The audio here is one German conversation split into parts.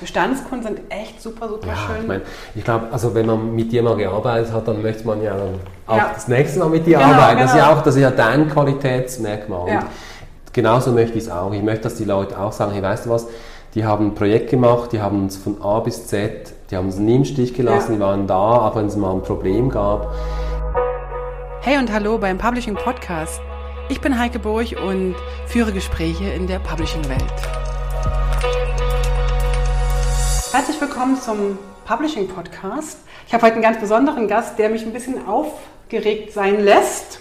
Bestandskunden sind echt super, super Ja, schön. ich meine, ich glaube, also wenn man mit dir mal gearbeitet hat, dann möchte man ja dann auch Ja. das nächste Mal mit dir Genau, arbeiten. Das ist ja genau. auch, das ist ja dein Qualitätsmerkmal. Ja. Und genauso möchte ich es auch. Ich möchte, dass die Leute auch sagen, hey, weißt du was, die haben ein Projekt gemacht, die haben uns von A bis Z, die haben uns nie im Stich gelassen, Ja. die waren da, auch wenn es mal ein Problem gab. Hey und hallo beim Publishing Podcast. Ich bin Heike Burch und führe Gespräche in der Publishing-Welt. Herzlich willkommen zum Publishing Podcast. Ich habe heute einen ganz besonderen Gast, der mich ein bisschen aufgeregt sein lässt.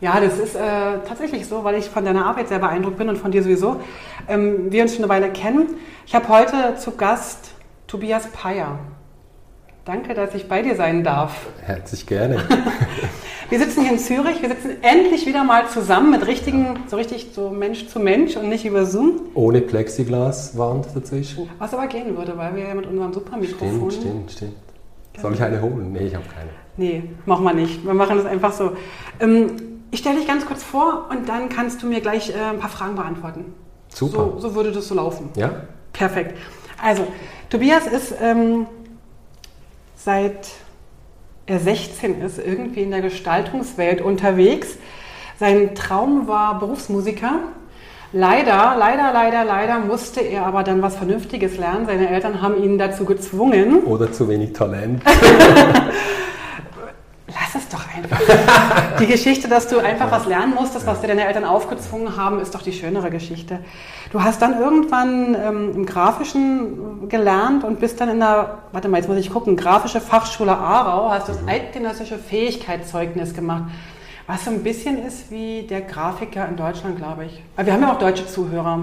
Ja, das ist äh, tatsächlich so, weil ich von deiner Arbeit sehr beeindruckt bin und von dir sowieso. Ähm, wir uns schon eine Weile kennen. Ich habe heute zu Gast Tobias Peyer. Danke, dass ich bei dir sein darf. Herzlich gerne. Sitzen hier in Zürich, wir sitzen endlich wieder mal zusammen mit richtigen, so richtig so Mensch zu Mensch und nicht über Zoom. Ohne Plexiglaswand dazwischen. Was aber gehen würde, weil wir ja mit unserem Supermikrofon. Stimmt, stimmt, stimmt. Soll ich eine holen? Nee, ich habe keine. Nee, machen wir nicht. Wir machen das einfach so. Ähm, ich stelle dich ganz kurz vor und dann kannst du mir gleich äh, ein paar Fragen beantworten. Super. So, so würde das so laufen. Ja? Perfekt. Also, Tobias ist ähm, seit er 16 ist, irgendwie in der Gestaltungswelt unterwegs. Sein Traum war Berufsmusiker. Leider, leider, leider, leider musste er aber dann was Vernünftiges lernen. Seine Eltern haben ihn dazu gezwungen. Oder zu wenig Talent. Einfach. Die Geschichte, dass du einfach was lernen musstest, was dir deine Eltern aufgezwungen haben, ist doch die schönere Geschichte. Du hast dann irgendwann ähm, im Grafischen gelernt und bist dann in der, warte mal, jetzt muss ich gucken, Grafische Fachschule Aarau, hast das eidgenössische Fähigkeitszeugnis gemacht. Was so ein bisschen ist wie der Grafiker in Deutschland, glaube ich. Aber wir haben ja auch deutsche Zuhörer.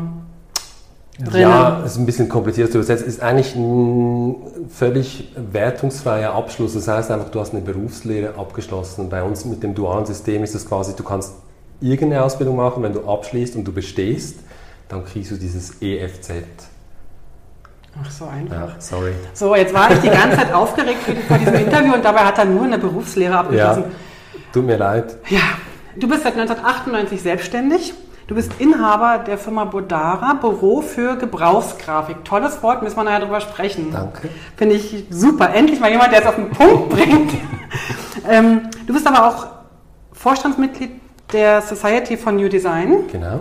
Drinnen. Ja, es ist ein bisschen kompliziert zu übersetzen. Es ist eigentlich ein völlig wertungsfreier Abschluss. Das heißt einfach, du hast eine Berufslehre abgeschlossen. Bei uns mit dem dualen System ist es quasi, du kannst irgendeine Ausbildung machen, wenn du abschließt und du bestehst, dann kriegst du dieses EFZ. Ach, so einfach. Ja, sorry. So, jetzt war ich die ganze Zeit aufgeregt für- vor diesem Interview und dabei hat er nur eine Berufslehre abgeschlossen. Ja, tut mir leid. Ja, du bist seit 1998 selbstständig. Du bist Inhaber der Firma Bodara, Büro für Gebrauchsgrafik. Tolles Wort, müssen wir nachher drüber sprechen. Danke. Finde ich super. Endlich mal jemand, der es auf den Punkt bringt. ähm, du bist aber auch Vorstandsmitglied der Society for New Design. Genau.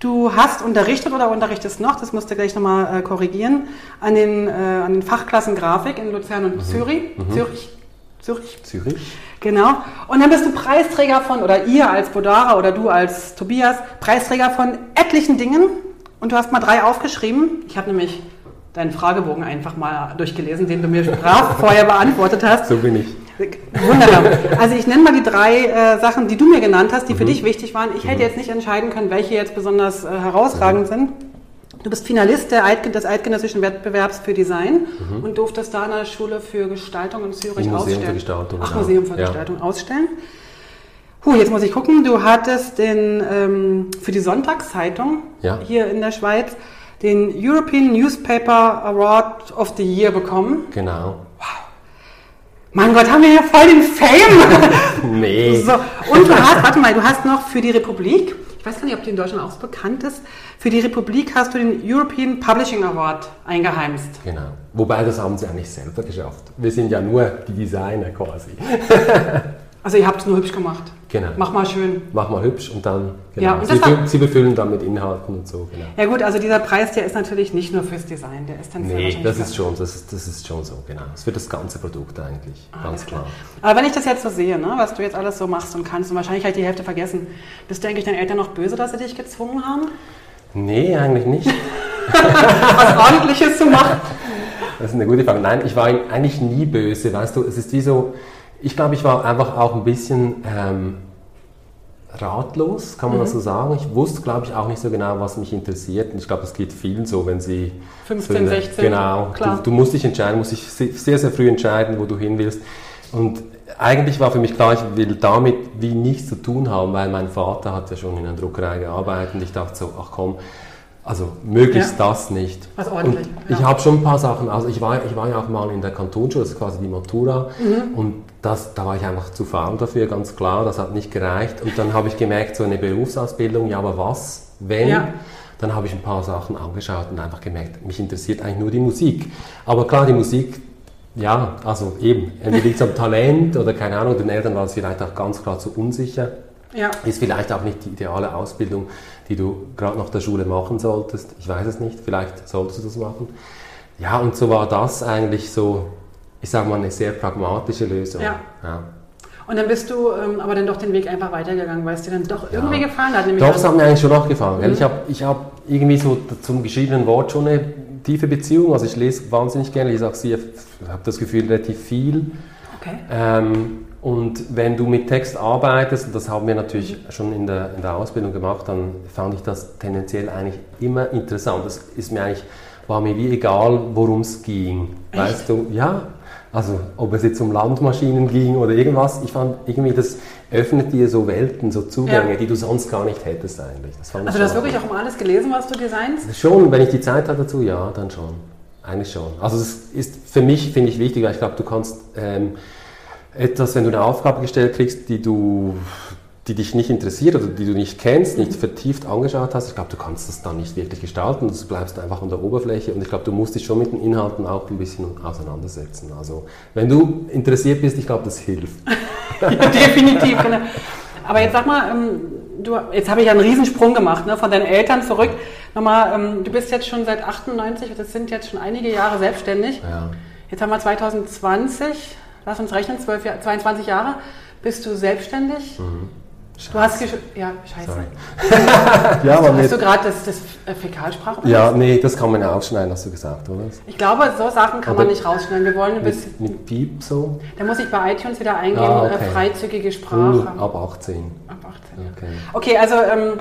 Du hast unterrichtet oder unterrichtest noch, das musst du gleich nochmal äh, korrigieren, an den, äh, an den Fachklassen Grafik in Luzern und Zürich. Zürich. Zürich. Zürich. Genau. Und dann bist du Preisträger von, oder ihr als Bodara oder du als Tobias, Preisträger von etlichen Dingen. Und du hast mal drei aufgeschrieben. Ich habe nämlich deinen Fragebogen einfach mal durchgelesen, den du mir brav vorher beantwortet hast. So bin ich. Wunderbar. Also ich nenne mal die drei äh, Sachen, die du mir genannt hast, die für dich wichtig waren. Ich hätte jetzt nicht entscheiden können, welche jetzt besonders äh, herausragend sind. Du bist Finalist der Eidgen des Eidgenössischen Wettbewerbs für Design und durftest da an der Schule für Gestaltung in Zürich Im Museum ausstellen. für Gestaltung, Ach. Museum für Ja. Gestaltung ausstellen. Huh, jetzt muss ich gucken. Du hattest den ähm, für die Sonntagszeitung Ja. hier in der Schweiz den European Newspaper Award of the Year bekommen. Genau. Mein Gott, haben wir hier voll den Fame! Nee. So, und du hast, warte mal, du hast noch für die Republik, weiß gar nicht, ob die in Deutschland auch so bekannt ist, für die Republik hast du den European Publishing Award eingeheimst. Genau. Wobei, das haben sie eigentlich selber geschafft. Wir sind ja nur die Designer quasi. Also ihr habt es nur hübsch gemacht. Genau. Mach mal schön. Mach mal hübsch und dann. Genau. Ja, und sie, war- sie befüllen dann mit Inhalten und so. Genau. Ja gut, also dieser Preis, der ist natürlich nicht nur fürs Design, der ist dann sehr Nee, das ist schon, das ist, das ist schon so, genau. Das ist für das ganze Produkt eigentlich, Ah, ganz klar. Aber wenn ich das jetzt so sehe, ne, was du jetzt alles so machst und kannst, und wahrscheinlich ich die Hälfte vergessen, bist du eigentlich deinen Eltern noch böse, dass sie dich gezwungen haben, Nee, eigentlich nicht. was Ordentliches zu machen? Das ist eine gute Frage. Nein, ich war eigentlich nie böse, weißt du. Es ist wie so, ich glaube, ich war einfach auch ein bisschen ähm, ratlos, kann man das so sagen. Ich wusste, glaube ich, auch nicht so genau, was mich interessiert. Und ich glaube, es geht vielen so, wenn sie... 15, so eine- 16, Genau. klar. Du, du musst dich entscheiden, musst dich se- sehr, sehr früh entscheiden, wo du hin willst. Und eigentlich war für mich klar, ich will damit wie nichts zu tun haben, weil mein Vater hat ja schon in einer Druckerei gearbeitet und ich dachte so, ach komm, also möglichst Ja. das nicht. Was ordentlich, Und ja. ich habe schon ein paar Sachen, also ich war, ich war ja auch mal in der Kantonsschule, das ist quasi die Matura, Mhm. und das, da war ich einfach zu faul dafür, ganz klar, das hat nicht gereicht. Und dann habe ich gemerkt, so eine Berufsausbildung, ja, aber was, wenn? Ja. dann habe ich ein paar Sachen angeschaut und einfach gemerkt, mich interessiert eigentlich nur die Musik. Aber klar, die Musik, ja, also eben, entweder liegt es am Talent oder keine Ahnung, den Eltern war es vielleicht auch ganz klar zu unsicher. Ja. Ist vielleicht auch nicht die ideale Ausbildung, die du gerade nach der Schule machen solltest. Ich weiß es nicht, vielleicht solltest du das machen. Ja, und so war das eigentlich so, ich sage mal, eine sehr pragmatische Lösung. Ja. ja. Und dann bist du ähm, aber dann doch den Weg einfach weitergegangen, weil es dir dann doch ja. irgendwie gefallen hat. Doch, es hat mir eigentlich schon noch gefallen. Mhm. Ich habe ich hab irgendwie so zum geschriebenen Wort schon eine tiefe Beziehung. Also ich lese wahnsinnig gerne, ich sage sie, ich habe das Gefühl relativ viel. Okay. Ähm, und wenn du mit Text arbeitest, und das haben wir natürlich schon in der, in der Ausbildung gemacht, dann fand ich das tendenziell eigentlich immer interessant. Das ist mir eigentlich, war mir wie egal, worum es ging. Echt? Weißt du, ja, also ob es jetzt um Landmaschinen ging oder irgendwas, ich fand irgendwie, das öffnet dir so Welten, so Zugänge, ja. die du sonst gar nicht hättest eigentlich. also du hast wirklich auch um alles gelesen, was du designst? Schon, wenn ich die Zeit habe dazu, ja, dann schon. Eigentlich schon. Also das ist für mich, finde ich, wichtig, weil ich glaube, du kannst ähm, etwas, wenn du eine Aufgabe gestellt kriegst, die du die dich nicht interessiert oder die du nicht kennst, nicht vertieft angeschaut hast, ich glaube, du kannst das dann nicht wirklich gestalten, du bleibst einfach an der Oberfläche und ich glaube, du musst dich schon mit den Inhalten auch ein bisschen auseinandersetzen. Also, wenn du interessiert bist, ich glaube, das hilft. ja, definitiv. Genau. Aber jetzt sag mal, ähm, du, jetzt habe ich ja einen Riesensprung gemacht, ne, von deinen Eltern zurück. Nochmal, ähm, du bist jetzt schon seit 98, das sind jetzt schon einige Jahre selbstständig. Ja. Jetzt haben wir 2020, lass uns rechnen, 12, 22 Jahre. Bist du selbstständig? Mhm. Scheiße. Du hast ja, scheiße. ja, aber hast du gerade das, das äh, Fäkalsprach? Ja, nee, das kann man ja ausschneiden, hast du gesagt, oder? Ich glaube, so Sachen kann aber man nicht rausschneiden. Wir wollen mit, mit Piep so? Da muss ich bei iTunes wieder eingeben, ah, okay. äh, freizügige Sprache. Uh, ab 18. Ab 18, okay. Okay, also ähm,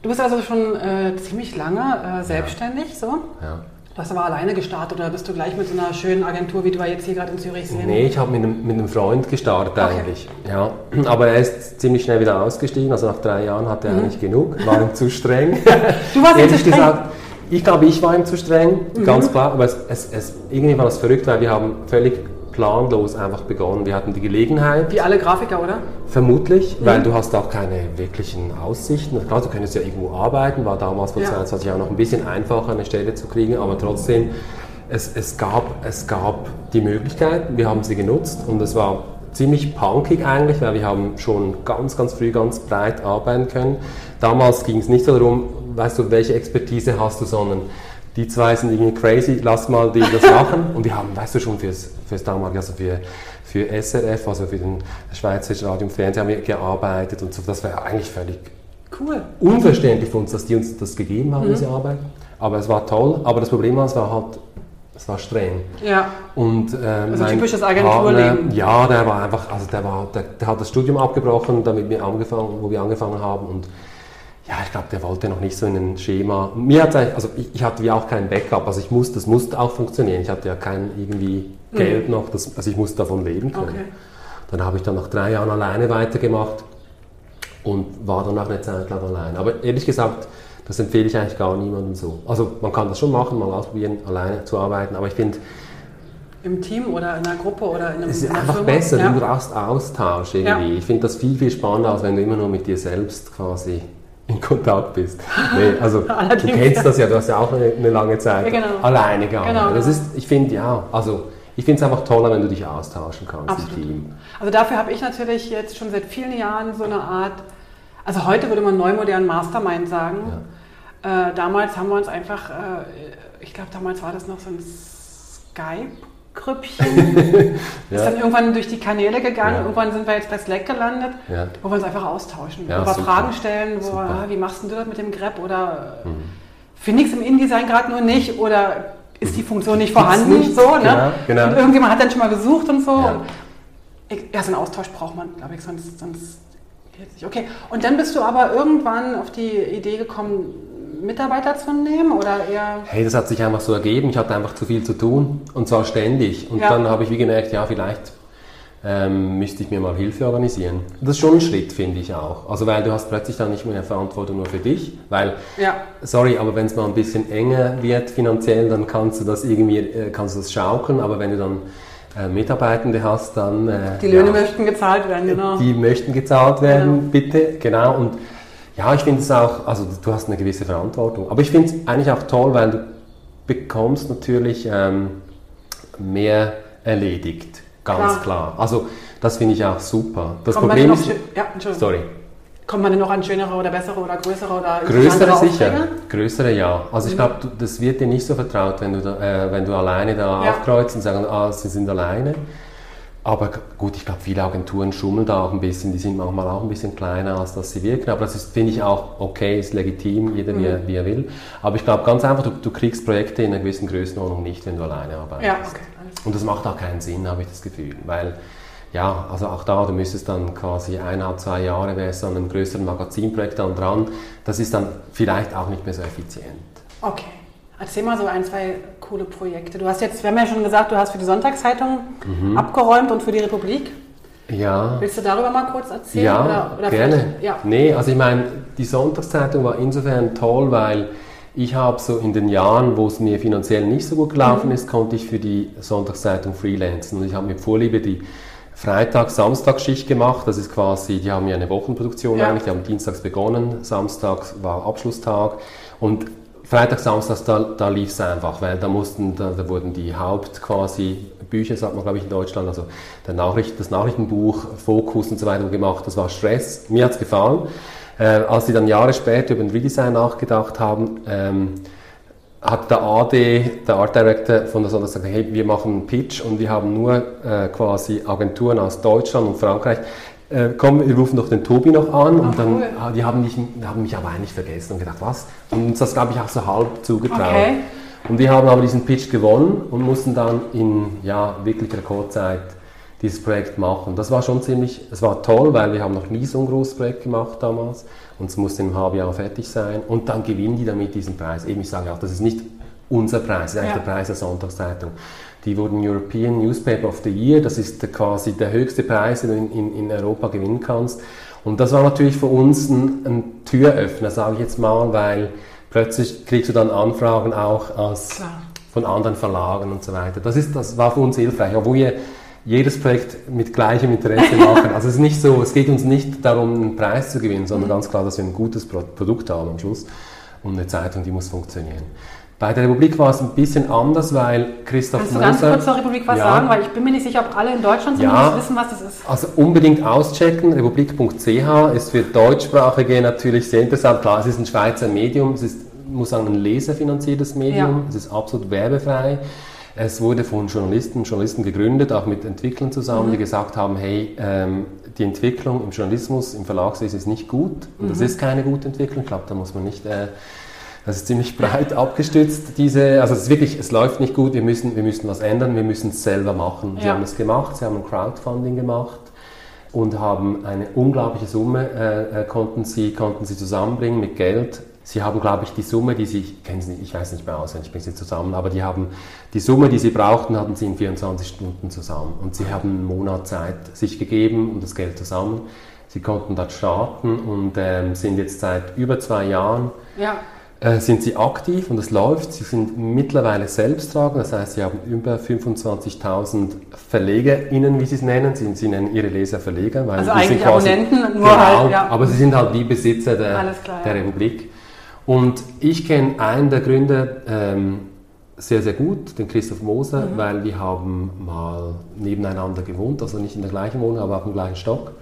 du bist also schon äh, ziemlich lange äh, selbstständig, ja. so? Ja. Du hast aber alleine gestartet oder bist du gleich mit so einer schönen Agentur, wie du jetzt hier gerade in Zürich sehen? Nee, ich habe mit, einem, mit einem Freund gestartet okay. eigentlich. Ja. Aber er ist ziemlich schnell wieder ausgestiegen. Also nach drei Jahren hatte er mhm. eigentlich genug, war ihm zu streng. du warst ihm zu streng? Gesagt, ich glaube, ich war ihm zu streng, mhm. ganz klar. Aber es, es, es, irgendwie war das verrückt, weil wir haben völlig planlos einfach begonnen. Wir hatten die Gelegenheit. Wie alle Grafiker, oder? Vermutlich, mhm. weil du hast auch keine wirklichen Aussichten. Klar, du könntest ja irgendwo arbeiten, war damals vor ja. 22 Jahren noch ein bisschen einfacher, eine Stelle zu kriegen, aber trotzdem, es, es, gab, es gab die Möglichkeit, wir haben sie genutzt und es war ziemlich punkig eigentlich, weil wir haben schon ganz, ganz früh ganz breit arbeiten können. Damals ging es nicht so darum, weißt du, welche Expertise hast du, sondern die zwei sind irgendwie crazy, lass mal die das machen. Und wir haben, weißt du schon, fürs, fürs damalige, also für, für SRF, also für den Schweizer Radio und Fernsehen haben wir gearbeitet und so. Das war eigentlich völlig cool. unverständlich für uns, dass die uns das gegeben haben, mhm. diese Arbeit. Aber es war toll. Aber das Problem war, es war halt es war streng. Ja. Und, ähm, also typisches Agenturleben. Ja, der war einfach, also der, war, der, der, hat das Studium abgebrochen, damit wir angefangen, wo wir angefangen haben und ja, ich glaube, der wollte noch nicht so in ein Schema. Mir hat also ich, ich, hatte wie auch kein Backup, also ich musste, das musste auch funktionieren. Ich hatte ja kein irgendwie Geld mhm. noch, das, also ich musste davon leben können. Okay. Dann habe ich dann nach drei Jahren alleine weitergemacht und war dann auch eine Zeit lang allein. Aber ehrlich gesagt, das empfehle ich eigentlich gar niemandem so. Also man kann das schon machen, mal ausprobieren, alleine zu arbeiten, aber ich finde, im Team oder in einer Gruppe oder in einem Es ist einfach Firma. besser, ja. du brauchst Austausch irgendwie. Ja. Ich finde das viel, viel spannender, als wenn du immer nur mit dir selbst quasi in Kontakt bist. Nee, also du kennst das ja, du hast ja auch eine, eine lange Zeit ja, genau. alleine gearbeitet. Genau, das ist, ich finde ja, also ich finde es einfach toller, wenn du dich austauschen kannst Absolut. im Team. Also dafür habe ich natürlich jetzt schon seit vielen Jahren so eine Art, also heute würde man neu modern Mastermind sagen. Ja. Äh, damals haben wir uns einfach, äh, ich glaube damals war das noch so ein Skype Grüppchen. ja. Ist dann irgendwann durch die Kanäle gegangen. Ja. Irgendwann sind wir jetzt bei Slack gelandet, ja. wo wir uns einfach austauschen, ja, wo wir super. Fragen stellen, wo wir, wie machst du das mit dem Grep oder mhm. finde ich es im InDesign gerade nur nicht oder ist die Funktion nicht vorhanden? Nicht. So, ne? genau, genau. Und irgendjemand hat dann schon mal gesucht und so. Und ich, ja, so einen Austausch braucht man, glaube ich, sonst, sonst geht es nicht. Okay, und dann bist du aber irgendwann auf die Idee gekommen, Mitarbeiter zu nehmen oder eher? Hey, das hat sich einfach so ergeben. Ich hatte einfach zu viel zu tun und zwar ständig. Und ja. dann habe ich wie gemerkt, ja, vielleicht ähm, müsste ich mir mal Hilfe organisieren. Das ist schon ein Schritt, finde ich auch. Also weil du hast plötzlich dann nicht mehr Verantwortung nur für dich, weil, ja. sorry, aber wenn es mal ein bisschen enger wird finanziell, dann kannst du das irgendwie, äh, kannst du das schaukeln, aber wenn du dann äh, Mitarbeitende hast, dann... Äh, die Löhne ja, möchten gezahlt werden, genau. Die möchten gezahlt werden, genau. bitte, genau. Und Ja, ich finde es auch, also du hast eine gewisse Verantwortung. Aber ich finde es eigentlich auch toll, weil du bekommst natürlich ähm, mehr erledigt. Ganz klar. klar. Also das finde ich auch super. Das Kommt Problem ist... Ja, Sorry. Kommt man denn noch an schönere oder bessere oder größere oder Größere sicher. Größere ja. Also ich mhm. glaube, das wird dir nicht so vertraut, wenn du, da, äh, wenn du alleine da ja. aufkreuzt und sagst, ah, sie sind alleine. Aber gut, ich glaube, viele Agenturen schummeln da auch ein bisschen, die sind manchmal auch ein bisschen kleiner, als dass sie wirken. Aber das finde ich auch okay, ist legitim, jeder mhm. wie, er, wie, er, will. Aber ich glaube ganz einfach, du, du, kriegst Projekte in einer gewissen Größenordnung nicht, wenn du alleine arbeitest. Ja, okay. Und das macht auch keinen Sinn, habe ich das Gefühl. Weil, ja, also auch da, du müsstest dann quasi eineinhalb, zwei Jahre wärst an einem größeren Magazinprojekt dann dran. Das ist dann vielleicht auch nicht mehr so effizient. Okay. Erzähl mal so ein, zwei coole Projekte. Du hast jetzt, wir haben ja schon gesagt, du hast für die Sonntagszeitung mhm. abgeräumt und für die Republik. Ja. Willst du darüber mal kurz erzählen? Ja, oder, oder gerne. Ja. Nee, also ich meine, die Sonntagszeitung war insofern toll, weil ich habe so in den Jahren, wo es mir finanziell nicht so gut gelaufen mhm. ist, konnte ich für die Sonntagszeitung freelancen. Und ich habe mit Vorliebe die Freitag-Samstag-Schicht gemacht. Das ist quasi, die haben ja eine Wochenproduktion ja. eigentlich, die haben dienstags begonnen, Samstag war Abschlusstag. Und Freitag, Samstag, da, da lief es einfach, weil da mussten, da, da, wurden die Haupt quasi Bücher, sagt man glaube ich in Deutschland, also Nachricht, das Nachrichtenbuch, Fokus und so weiter gemacht. Das war Stress. Mir hat es gefallen. Äh, als sie dann Jahre später über ein Redesign nachgedacht haben, ähm, hat der AD, der Art Director von der Sonne gesagt, hey, wir machen einen Pitch und wir haben nur äh, quasi Agenturen aus Deutschland und Frankreich äh, komm, wir rufen doch den Tobi noch an. und dann, cool. Ah, die haben mich, haben mich aber eigentlich vergessen und gedacht, was? Und uns das, glaube ich, auch so halb zugetraut. Okay. Und wir haben aber diesen Pitch gewonnen und mussten dann in ja, wirklich Rekordzeit dieses Projekt machen. Das war schon ziemlich, es war toll, weil wir haben noch nie so ein großes Projekt gemacht damals und es musste im halben Jahr fertig sein und dann gewinnen die damit diesen Preis. Eben, ich sage auch, das ist nicht unser Preis, ist eigentlich ja. der Preis der Sonntagszeitung. Die wurden European Newspaper of the Year, das ist quasi der höchste Preis, den du in, in Europa gewinnen kannst. Und das war natürlich für uns ein, ein Türöffner, sage ich jetzt mal, weil plötzlich kriegst du dann Anfragen auch als von anderen Verlagen und so weiter. Das, ist, das war für uns hilfreich, obwohl wir jedes Projekt mit gleichem Interesse machen. Also es ist nicht so, es geht uns nicht darum, einen Preis zu gewinnen, sondern mhm. ganz klar, dass wir ein gutes Produkt haben am Schluss und eine Zeitung, die muss funktionieren. Bei der Republik war es ein bisschen anders, weil Christoph Kannst du ganz kurz zur Republik was ja, sagen? Weil ich bin mir nicht sicher, ob alle in Deutschland ja, wissen, was das ist. Also unbedingt auschecken. Republik.ch ist für Deutschsprachige natürlich sehr interessant. Klar, es ist ein Schweizer Medium. Es ist, muss sagen, ein leserfinanziertes Medium. Ja. Es ist absolut werbefrei. Es wurde von Journalisten Journalisten gegründet, auch mit Entwicklern zusammen, mhm. die gesagt haben, hey, ähm, die Entwicklung im Journalismus, im Verlagswesen ist nicht gut. Und mhm. das ist keine gute Entwicklung. Ich glaube, da muss man nicht... Äh, das ist ziemlich breit abgestützt, diese, also es ist wirklich, es läuft nicht gut, wir müssen, wir müssen was ändern, wir müssen es selber machen. Sie haben es gemacht, sie haben ein Crowdfunding gemacht und haben eine unglaubliche Summe, äh, äh, konnten, sie, konnten sie zusammenbringen mit Geld. Sie haben, glaube ich, die Summe, die sie, ich kenne sie nicht, ich weiß nicht mehr auswendig, ich bringe sie zusammen, aber die haben, die Summe, die sie brauchten, hatten sie in 24 Stunden zusammen. Und sie haben einen Monat Zeit sich gegeben und das Geld zusammen. Sie konnten dort starten und ähm, sind jetzt seit über zwei Jahren ja äh, sind sie aktiv und es läuft. Sie sind mittlerweile selbsttragend, das heißt, sie haben über 25.000 VerlegerInnen, wie sie es nennen. Sie, sie, nennen ihre Leser Verleger. Weil also eigentlich quasi, Abonnenten, nur genau, halt, ja. Aber sie sind halt die Besitzer der, klar, der ja. Republik. Und ich kenne einen der Gründer ähm, sehr, sehr gut, den Christoph Moser, mhm. weil wir haben mal nebeneinander gewohnt, also nicht in der gleichen Wohnung, aber auf dem gleichen Stock.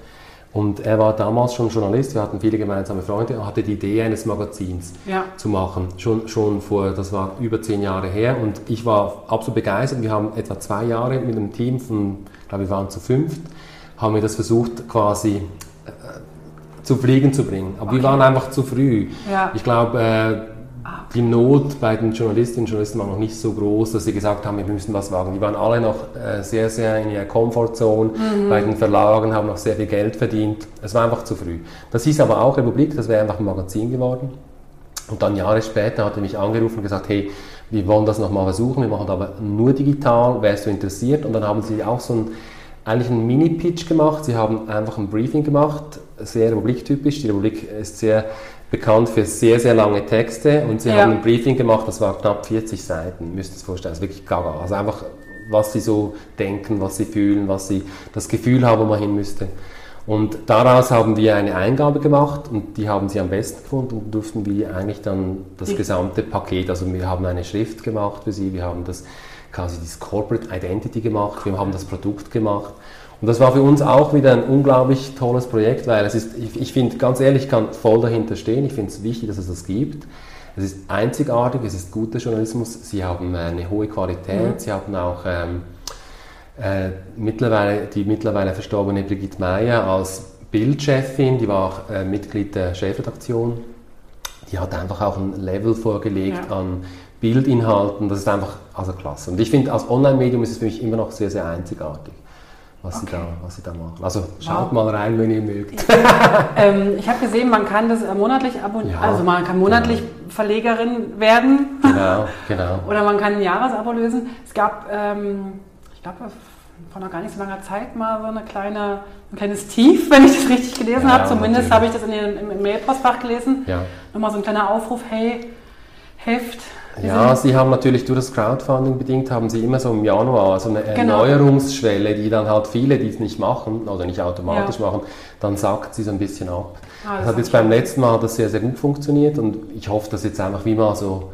Und er war damals schon Journalist, wir hatten viele gemeinsame Freunde, er hatte die Idee eines Magazins ja. zu machen. Schon, schon vor, das war über zehn Jahre her und ich war absolut begeistert. Wir haben etwa zwei Jahre mit einem Team von, ich glaube wir waren zu fünft, haben wir das versucht quasi äh, zu Fliegen zu bringen. Aber okay. wir waren einfach zu früh. Ja. Ich glaube, äh, die Not bei den Journalistinnen und Journalisten war noch nicht so groß, dass sie gesagt haben, wir müssen was wagen. Die waren alle noch äh, sehr, sehr in ihrer Komfortzone. Mhm. Bei den Verlagen haben noch sehr viel Geld verdient. Es war einfach zu früh. Das hieß aber auch Republik, das wäre einfach ein Magazin geworden. Und dann Jahre später hat er mich angerufen und gesagt, hey, wir wollen das nochmal versuchen, wir machen aber nur digital, wärst du interessiert? Und dann haben sie auch so ein, eigentlich einen Mini-Pitch gemacht. Sie haben einfach ein Briefing gemacht, sehr republiktypisch. Die Republik ist sehr bekannt für sehr, sehr lange Texte und sie ja. haben ein Briefing gemacht, das war knapp 40 Seiten, müsst ihr es vorstellen, das ist wirklich gaga. Also einfach, was sie so denken, was sie fühlen, was sie das Gefühl haben, wo man hin müsste. Und daraus haben wir eine Eingabe gemacht und die haben sie am besten gefunden und durften wir eigentlich dann das gesamte Paket, also wir haben eine Schrift gemacht für sie, wir haben das quasi das Corporate Identity gemacht, wir haben das Produkt gemacht. Und das war für uns auch wieder ein unglaublich tolles Projekt, weil es ist, ich, ich finde, ganz ehrlich, ich kann voll dahinter stehen. Ich finde es wichtig, dass es das gibt. Es ist einzigartig, es ist guter Journalismus. Sie haben eine hohe Qualität, sie haben auch ähm, äh, mittlerweile, die mittlerweile verstorbene Brigitte Meyer als Bildchefin, die war auch äh, Mitglied der Chefredaktion. Die hat einfach auch ein Level vorgelegt Ja. an Bildinhalten. Das ist einfach also klasse. Und ich finde, als Online-Medium ist es für mich immer noch sehr, sehr einzigartig, was, sie, Okay. da, was sie da machen. Also schaut Wow. mal rein, wenn ihr mögt. Ähm, ich habe gesehen, man kann das äh, monatlich abonnieren. Ja, also man kann monatlich Verlegerin werden genau, genau. oder man kann ein Jahresabo lösen. Es gab, ähm, ich glaube, vor noch gar nicht so langer Zeit mal so eine kleine, ein kleines Tief, wenn ich das richtig gelesen Ja, habe. Zumindest habe ich das in den, im, im Mailpostfach gelesen. Ja. Nochmal so ein kleiner Aufruf, hey, helft. Ja, sind- sie haben natürlich durch das Crowdfunding bedingt, haben sie immer so im Januar so eine Genau. Erneuerungsschwelle, die dann halt viele, die es nicht machen oder nicht automatisch Ja. machen, dann sackt sie so ein bisschen ab. Ah, das das hat jetzt beim letzten Mal das sehr, sehr gut funktioniert und ich hoffe, dass jetzt einfach wie mal so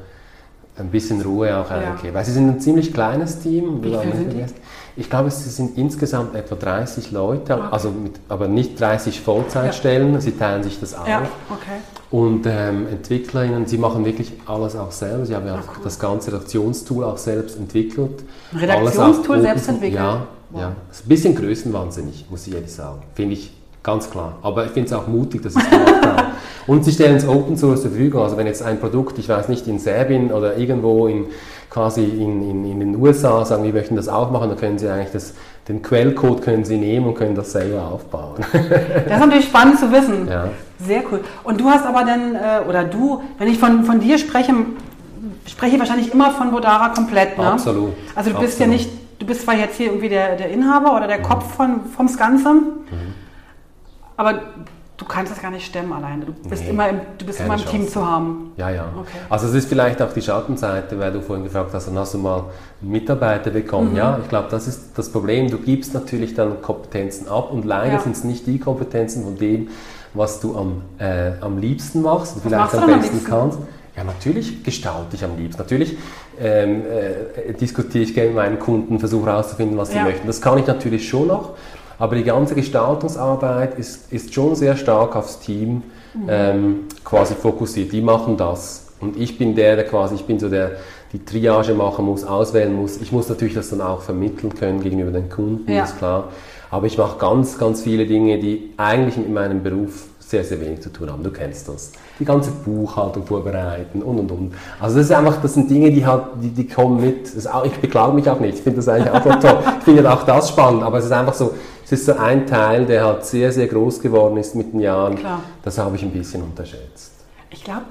ein bisschen Ruhe auch Ja. einkehrt. Weil sie sind ein ziemlich kleines Team. Wie wir viel haben sind die? Ich glaube, es sind insgesamt etwa 30 Leute, Okay. also mit, aber nicht 30 Vollzeitstellen, sie teilen sich das auf. Ja, okay. Und ähm, EntwicklerInnen, sie machen wirklich alles auch selber. Sie haben ja Ah, auch cool. das ganze Redaktionstool auch selbst entwickelt. Redaktionstool selbst entwickelt? Ja, Wow. ja. Ist ein bisschen größenwahnsinnig, muss ich ehrlich sagen. Finde ich ganz klar. Aber ich finde es auch mutig, dass sie es gemacht haben. Und sie stellen es Open Source zur Verfügung. Also wenn jetzt ein Produkt, ich weiß nicht, in Serbien oder irgendwo in, quasi in, in, in den USA sagen, wir möchten das auch machen, dann können sie eigentlich das, den Quellcode können sie nehmen und können das selber aufbauen. Das ist natürlich spannend zu wissen. ja. Sehr cool. Und du hast aber dann, äh, oder du, wenn ich von, von dir spreche, spreche ich wahrscheinlich immer von Bodara komplett, ne? Absolut. Also du bist ja Absolut. nicht, du bist zwar jetzt hier irgendwie der, der Inhaber oder der Kopf von, vom Ganzen, aber du kannst das gar nicht stemmen alleine. Du bist Nee, immer im, du bist immer im Team zu haben. Ja, ja. Okay. Also es ist vielleicht auch die Schattenseite, weil du vorhin gefragt hast, dann hast du mal einen Mitarbeiter Mhm. bekommen. Ja, ich glaube, das ist das Problem. Du gibst natürlich dann Kompetenzen ab und leider Ja. sind es nicht die Kompetenzen von dem, was du am, äh, am liebsten machst und vielleicht am am besten liebsten? kannst. Ja, natürlich gestalte ich am liebsten. Natürlich ähm, äh, diskutiere ich gerne mit meinen Kunden, versuche herauszufinden, was sie Ja. möchten. Das kann ich natürlich schon noch, aber die ganze Gestaltungsarbeit ist, ist schon sehr stark aufs Team Mhm. ähm, quasi fokussiert. Die machen das. Und ich bin der, der quasi, ich bin so der, die Triage machen muss, auswählen muss. Ich muss natürlich das dann auch vermitteln können gegenüber den Kunden, Ja. ist klar. Aber ich mache ganz, ganz viele Dinge, die eigentlich mit meinem Beruf sehr, sehr wenig zu tun haben. Du kennst das. Die ganze Buchhaltung vorbereiten und und und. Also das ist einfach, das sind Dinge, die halt, die, die kommen mit. Auch, ich beklage mich auch nicht. Ich finde das eigentlich auch toll. Ich finde auch das spannend, aber es ist einfach so, es ist so ein Teil, der halt sehr, sehr groß geworden ist mit den Jahren. Klar. Das habe ich ein bisschen unterschätzt. Ich glaube,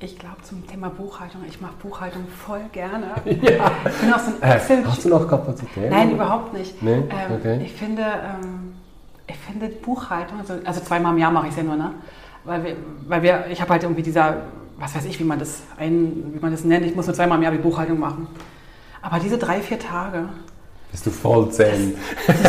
ich glaube zum Thema Buchhaltung, ich mache Buchhaltung voll gerne. Ja. Ich bin auch so ein Äh, hast du noch Kapazität? Nein, überhaupt nicht. Nee? Ähm, Okay. Ich finde, ähm, ich finde Buchhaltung, also, also zweimal im Jahr mache ich es ja nur, ne? Weil wir, weil wir ich habe halt irgendwie dieser, was weiß ich, wie man das ein, wie man das nennt, ich muss nur zweimal im Jahr die Buchhaltung machen. Aber diese drei, vier Tage, Bist du voll zen.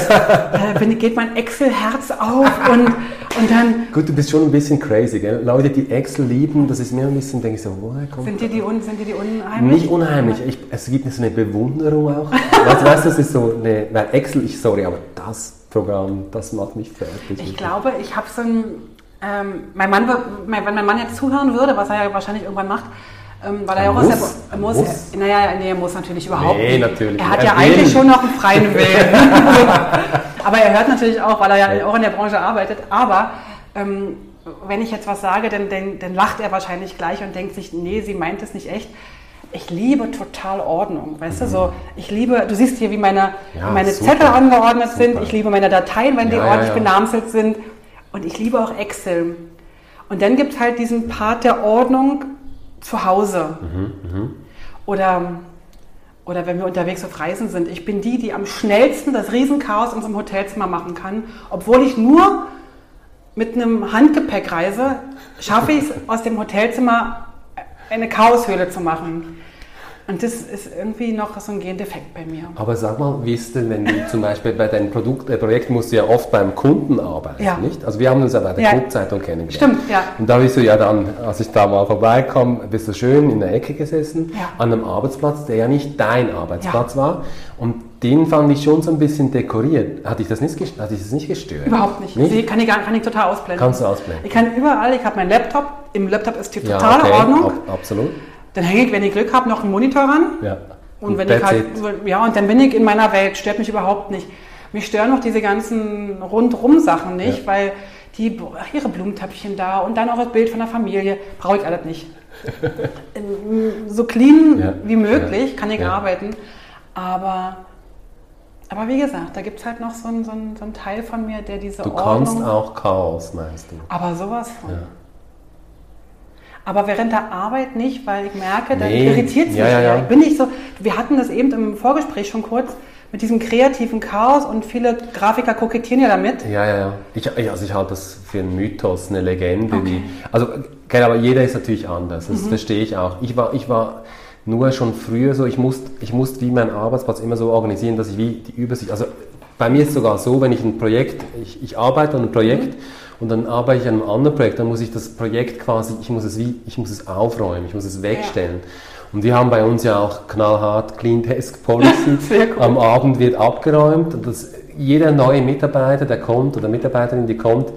da bin, geht mein Excel-Herz auf und, und dann Gut, du bist schon ein bisschen crazy, gell? Leute, die Excel lieben, das ist mir ein bisschen, denke ich so, woher kommt sind die die, un, sind die, die unheimlich. Nicht unheimlich, ich, es gibt so eine Bewunderung auch. weißt, weißt du, das ist so eine, weil Excel, ich, sorry, aber das Programm, das macht mich fertig. Ich glaube, ich habe so ein. Ähm, mein Mann, wenn mein Mann jetzt zuhören würde, was er ja wahrscheinlich irgendwann macht, ähm, weil er ja auch aus Muss? der. Er Muss, muss? Naja, nee, er muss natürlich überhaupt Nee, nicht. natürlich Er hat nicht. ja Er will. eigentlich schon noch einen freien Willen. aber er hört natürlich auch, weil er ja auch in der Branche arbeitet. Aber ähm, wenn ich jetzt was sage, dann, dann, dann lacht er wahrscheinlich gleich und denkt sich, nee, sie meint es nicht echt. Ich liebe total Ordnung, weißt du, so, ich liebe, du siehst hier, wie meine, Ja, meine super. Zettel angeordnet sind, Super. ich liebe meine Dateien, wenn die Ja, ja, ordentlich ja. benamselt sind und ich liebe auch Excel. Und dann gibt es halt diesen Part der Ordnung zu Hause. Oder, oder wenn wir unterwegs auf Reisen sind. Ich bin die, die am schnellsten das Riesenchaos in unserem Hotelzimmer machen kann, obwohl ich nur mit einem Handgepäck reise, schaffe ich es aus dem Hotelzimmer eine Chaoshöhle zu machen. Und das ist irgendwie noch so ein Gendefekt bei mir. Aber sag mal, wie ist denn, wenn du zum Beispiel bei deinem Produkt, äh, Projekt musst du ja oft beim Kunden arbeiten, Ja. nicht? Also wir haben uns ja bei der Ja. Clubzeitung kennengelernt. Stimmt, ja. Und da bist du ja dann, als ich da mal vorbeikam, bist du schön in der Ecke gesessen, Ja. an einem Arbeitsplatz, der ja nicht dein Arbeitsplatz war. Und den fand ich schon so ein bisschen dekoriert. Hat dich das nicht, hat dich das nicht gestört? Überhaupt nicht. nicht? Sie kann ich, gar, kann ich total ausblenden. Kannst du ausblenden. Ich kann überall, ich habe meinen Laptop, im Laptop ist die Ja, totale okay, Ordnung. ab, absolut. Dann hänge ich, wenn ich Glück habe, noch einen Monitor ran. Ja. Und wenn ich halt, ja, und dann bin ich in meiner Welt, stört mich überhaupt nicht. Mich stören noch diese ganzen Rundrum-Sachen nicht, Ja. weil die, ihre Blumentöpfchen da und dann auch das Bild von der Familie, brauche ich alles nicht. Ähm, so clean Ja. wie möglich kann ich arbeiten, aber, aber wie gesagt, da gibt es halt noch so einen, so, einen, so einen Teil von mir, der diese Du Ordnung... kannst auch Chaos, meinst du? Aber sowas von. Ja. Aber während der Arbeit nicht, weil ich merke, dann Nee. irritiert es mich ja, ja. Ich bin nicht so, wir hatten das eben im Vorgespräch schon kurz mit diesem kreativen Chaos und viele Grafiker kokettieren ja damit. Ja, ja, ja. Ich, also ich halte das für einen Mythos, eine Legende. Okay. Die, also, gell, aber jeder ist natürlich anders. Mhm. Das verstehe ich auch. Ich war, ich war nur schon früher so, ich musste, ich musste wie meinen Arbeitsplatz immer so organisieren, dass ich wie die Übersicht, also bei mir ist es sogar so, wenn ich ein Projekt, ich, ich arbeite an einem Projekt und dann arbeite ich an einem anderen Projekt, dann muss ich das Projekt quasi, ich muss es wie, ich muss es aufräumen, ich muss es wegstellen. Und wir haben bei uns ja auch knallhart Clean Desk Policy. Sehr cool. Am Abend wird abgeräumt und das, jeder neue Mitarbeiter, der kommt oder Mitarbeiterin, die kommt,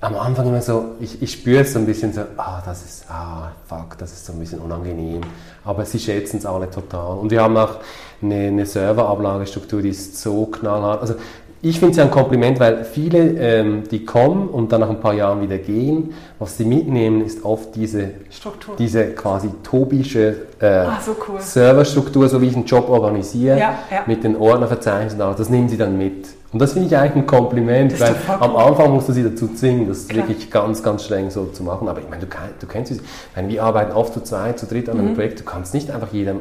am Anfang immer so, ich, ich spüre es so ein bisschen so, ah, das ist, ah, fuck, das ist so ein bisschen unangenehm. Aber sie schätzen es alle total. Und wir haben auch eine, eine Serverablagestruktur, die ist so knallhart. Also ich finde es ja ein Kompliment, weil viele, ähm, die kommen und dann nach ein paar Jahren wieder gehen, was sie mitnehmen, ist oft diese Struktur. diese quasi tobische äh, Ah, so cool. Serverstruktur, so wie ich einen Job organisiere, Ja, ja. mit den Ordnerverzeichnissen das nehmen sie dann mit. Und das finde ich eigentlich ein Kompliment, weil am. Anfang musst du sie dazu zwingen, das Klar. wirklich ganz, ganz streng so zu machen. Aber ich meine, du, du kennst es, ich meine, wir arbeiten oft zu zweit, zu dritt an einem Mhm. Projekt, du kannst nicht einfach jedem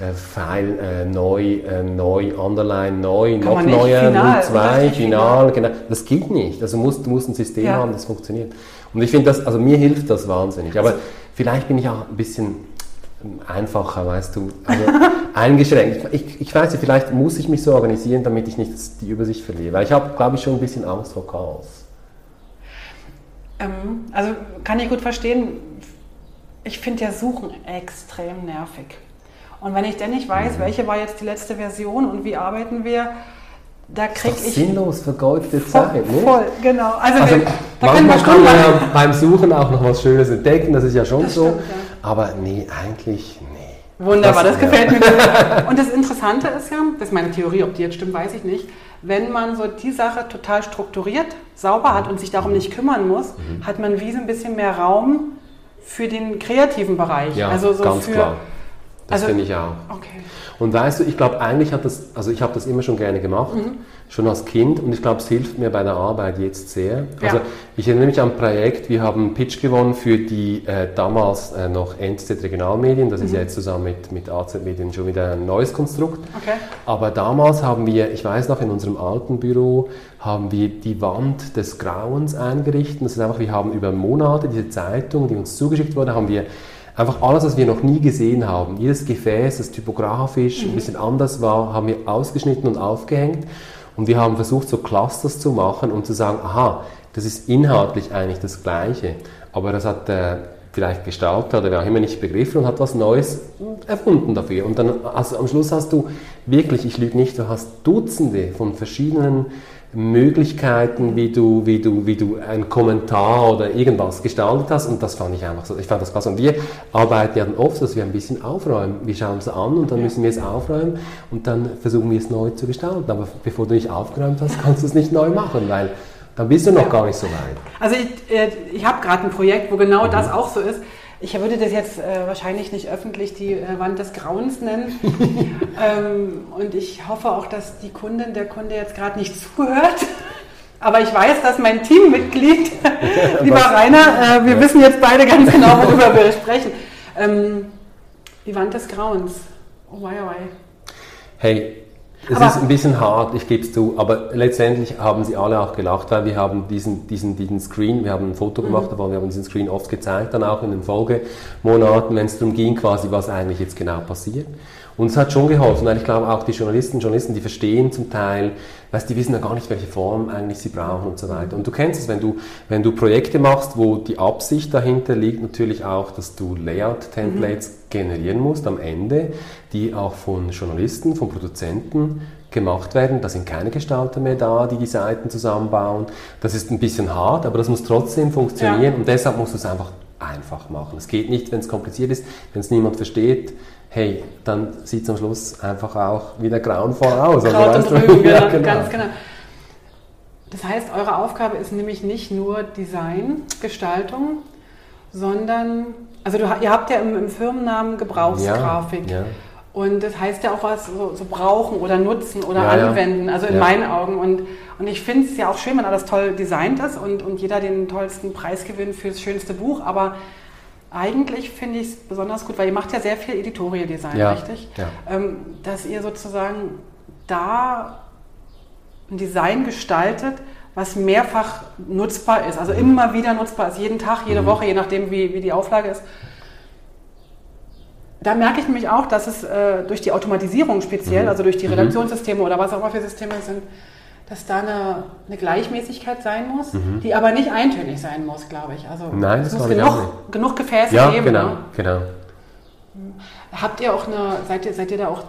äh, äh, File äh, neu, äh, neu, underline, neu, noch man nicht, neuer, final, 02, richtig, final, genau. Das geht nicht. Also musst, du musst ein System Ja. haben, das funktioniert. Und ich finde das, also mir hilft das wahnsinnig. Aber vielleicht bin ich auch ein bisschen einfacher, weißt du, also eingeschränkt. Ich, ich weiß nicht, vielleicht muss ich mich so organisieren, damit ich nicht die Übersicht verliere. Weil ich habe, glaube ich, schon ein bisschen Angst vor Chaos. Ähm, also kann ich gut verstehen. Ich finde ja Suchen extrem nervig. Und wenn ich denn nicht Mhm. weiß, welche war jetzt die letzte Version und wie arbeiten wir, da kriege ich sinnlos vergeudete voll, Zeit, ne? voll, genau. Also, Also wir manchmal kann man ja beim Suchen auch noch was Schönes entdecken, das ist ja schon Das so. stimmt, ja. Aber nee, eigentlich nee. Wunderbar, das, Das- ja. gefällt mir gut. Und das Interessante ist ja, das ist meine Theorie, ob die jetzt stimmt, weiß ich nicht, wenn man so die Sache total strukturiert, sauber hat und sich darum nicht kümmern muss, Mhm. hat man wie so ein bisschen mehr Raum für den kreativen Bereich. Ja, also so ganz für, klar. Das also- finde ich auch. Okay. Und weißt du, ich glaube, eigentlich hat das, also ich habe das immer schon gerne gemacht, schon als Kind und ich glaube, es hilft mir bei der Arbeit jetzt sehr. Ja. Also ich erinnere mich an ein Projekt, wir haben einen Pitch gewonnen für die äh, damals äh, noch NZ Regionalmedien, das ist ja jetzt zusammen mit, mit AZ Medien schon wieder ein neues Konstrukt. Okay. Aber damals haben wir, ich weiß noch, in unserem alten Büro haben wir die Wand des Grauens eingerichtet. Das ist einfach, wir haben über Monate diese Zeitung, die uns zugeschickt wurde, haben wir einfach alles, was wir noch nie gesehen haben, jedes Gefäß, das typografisch ein bisschen anders war, haben wir ausgeschnitten und aufgehängt. Und wir haben versucht, so Clusters zu machen, um zu sagen, aha, das ist inhaltlich eigentlich das Gleiche. Aber das hat der vielleicht Gestalter oder wer auch immer nicht begriffen und hat was Neues erfunden dafür. Und dann also am Schluss hast du wirklich, ich lüge nicht, du hast Dutzende von verschiedenen Möglichkeiten, wie du, wie du, wie du einen Kommentar oder irgendwas gestaltet hast. Und das fand ich einfach so, ich fand das klasse. Und wir arbeiten ja dann oft, dass wir ein bisschen aufräumen. Wir schauen es an und dann müssen wir es aufräumen und dann versuchen wir es neu zu gestalten. Aber bevor du nicht aufgeräumt hast, kannst du es nicht neu machen, weil dann bist du noch Ja. gar nicht so weit. Also ich, äh, ich habe gerade ein Projekt, wo genau das auch so ist. Ich würde das jetzt äh, wahrscheinlich nicht öffentlich die äh, Wand des Grauens nennen. ähm, und ich hoffe auch, dass die Kundin, der Kunde jetzt gerade nicht zuhört. Aber ich weiß, dass mein Teammitglied, lieber? Rainer, äh, wir Ja. wissen jetzt beide ganz genau, worüber wir sprechen. Ähm, die Wand des Grauens. Oh wei, oh wei. Hey, Es aber ist ein bisschen hart, ich gebe es zu, aber letztendlich haben sie alle auch gelacht, weil wir haben diesen, diesen, diesen Screen, wir haben ein Foto mhm. gemacht davon, wir haben diesen Screen oft gezeigt, dann auch in den Folgemonaten, wenn es darum ging, quasi, was eigentlich jetzt genau passiert. Und es hat schon geholfen, weil ich glaube auch die Journalisten, Journalisten, die verstehen zum Teil, weißt, die wissen ja gar nicht, welche Form eigentlich sie brauchen und so weiter. Und du kennst es, wenn du, wenn du Projekte machst, wo die Absicht dahinter liegt, natürlich auch, dass du Layout-Templates mhm. generieren musst am Ende, die auch von Journalisten, von Produzenten gemacht werden. Da sind keine Gestalter mehr da, die die Seiten zusammenbauen. Das ist ein bisschen hart, aber das muss trotzdem funktionieren ja. und deshalb musst du es einfach einfach machen. Es geht nicht, wenn es kompliziert ist, wenn es niemand versteht, hey, dann sieht es am Schluss einfach auch wieder grauenvoll aus. Also, weißt und Rügen, ja, genau. ganz genau. Das heißt, eure Aufgabe ist nämlich nicht nur Design, Gestaltung, sondern, also du, ihr habt ja im, im Firmennamen Gebrauchsgrafik. Ja, ja. Und das heißt ja auch was, so, so brauchen oder nutzen oder ja, anwenden, also in meinen Augen. Und, und ich finde es ja auch schön, wenn alles toll designt ist und, und jeder den tollsten Preis gewinnt fürs schönste Buch, aber eigentlich finde ich es besonders gut, weil ihr macht ja sehr viel Editorial Design, ja, richtig? Ja. Ähm, dass ihr sozusagen da ein Design gestaltet, was mehrfach nutzbar ist, also mhm. immer wieder nutzbar ist, jeden Tag, jede mhm. Woche, je nachdem, wie, wie die Auflage ist. Da merke ich nämlich auch, dass es äh, durch die Automatisierung speziell, mhm. also durch die mhm. Redaktionssysteme oder was auch immer für Systeme sind, dass da eine, eine Gleichmäßigkeit sein muss, mhm. die aber nicht eintönig sein muss, glaube ich. Also Nein, das es muss genug, genug Gefäße ja, geben. Genau, ne? genau. Habt ihr auch eine, seid ihr, seid ihr da auch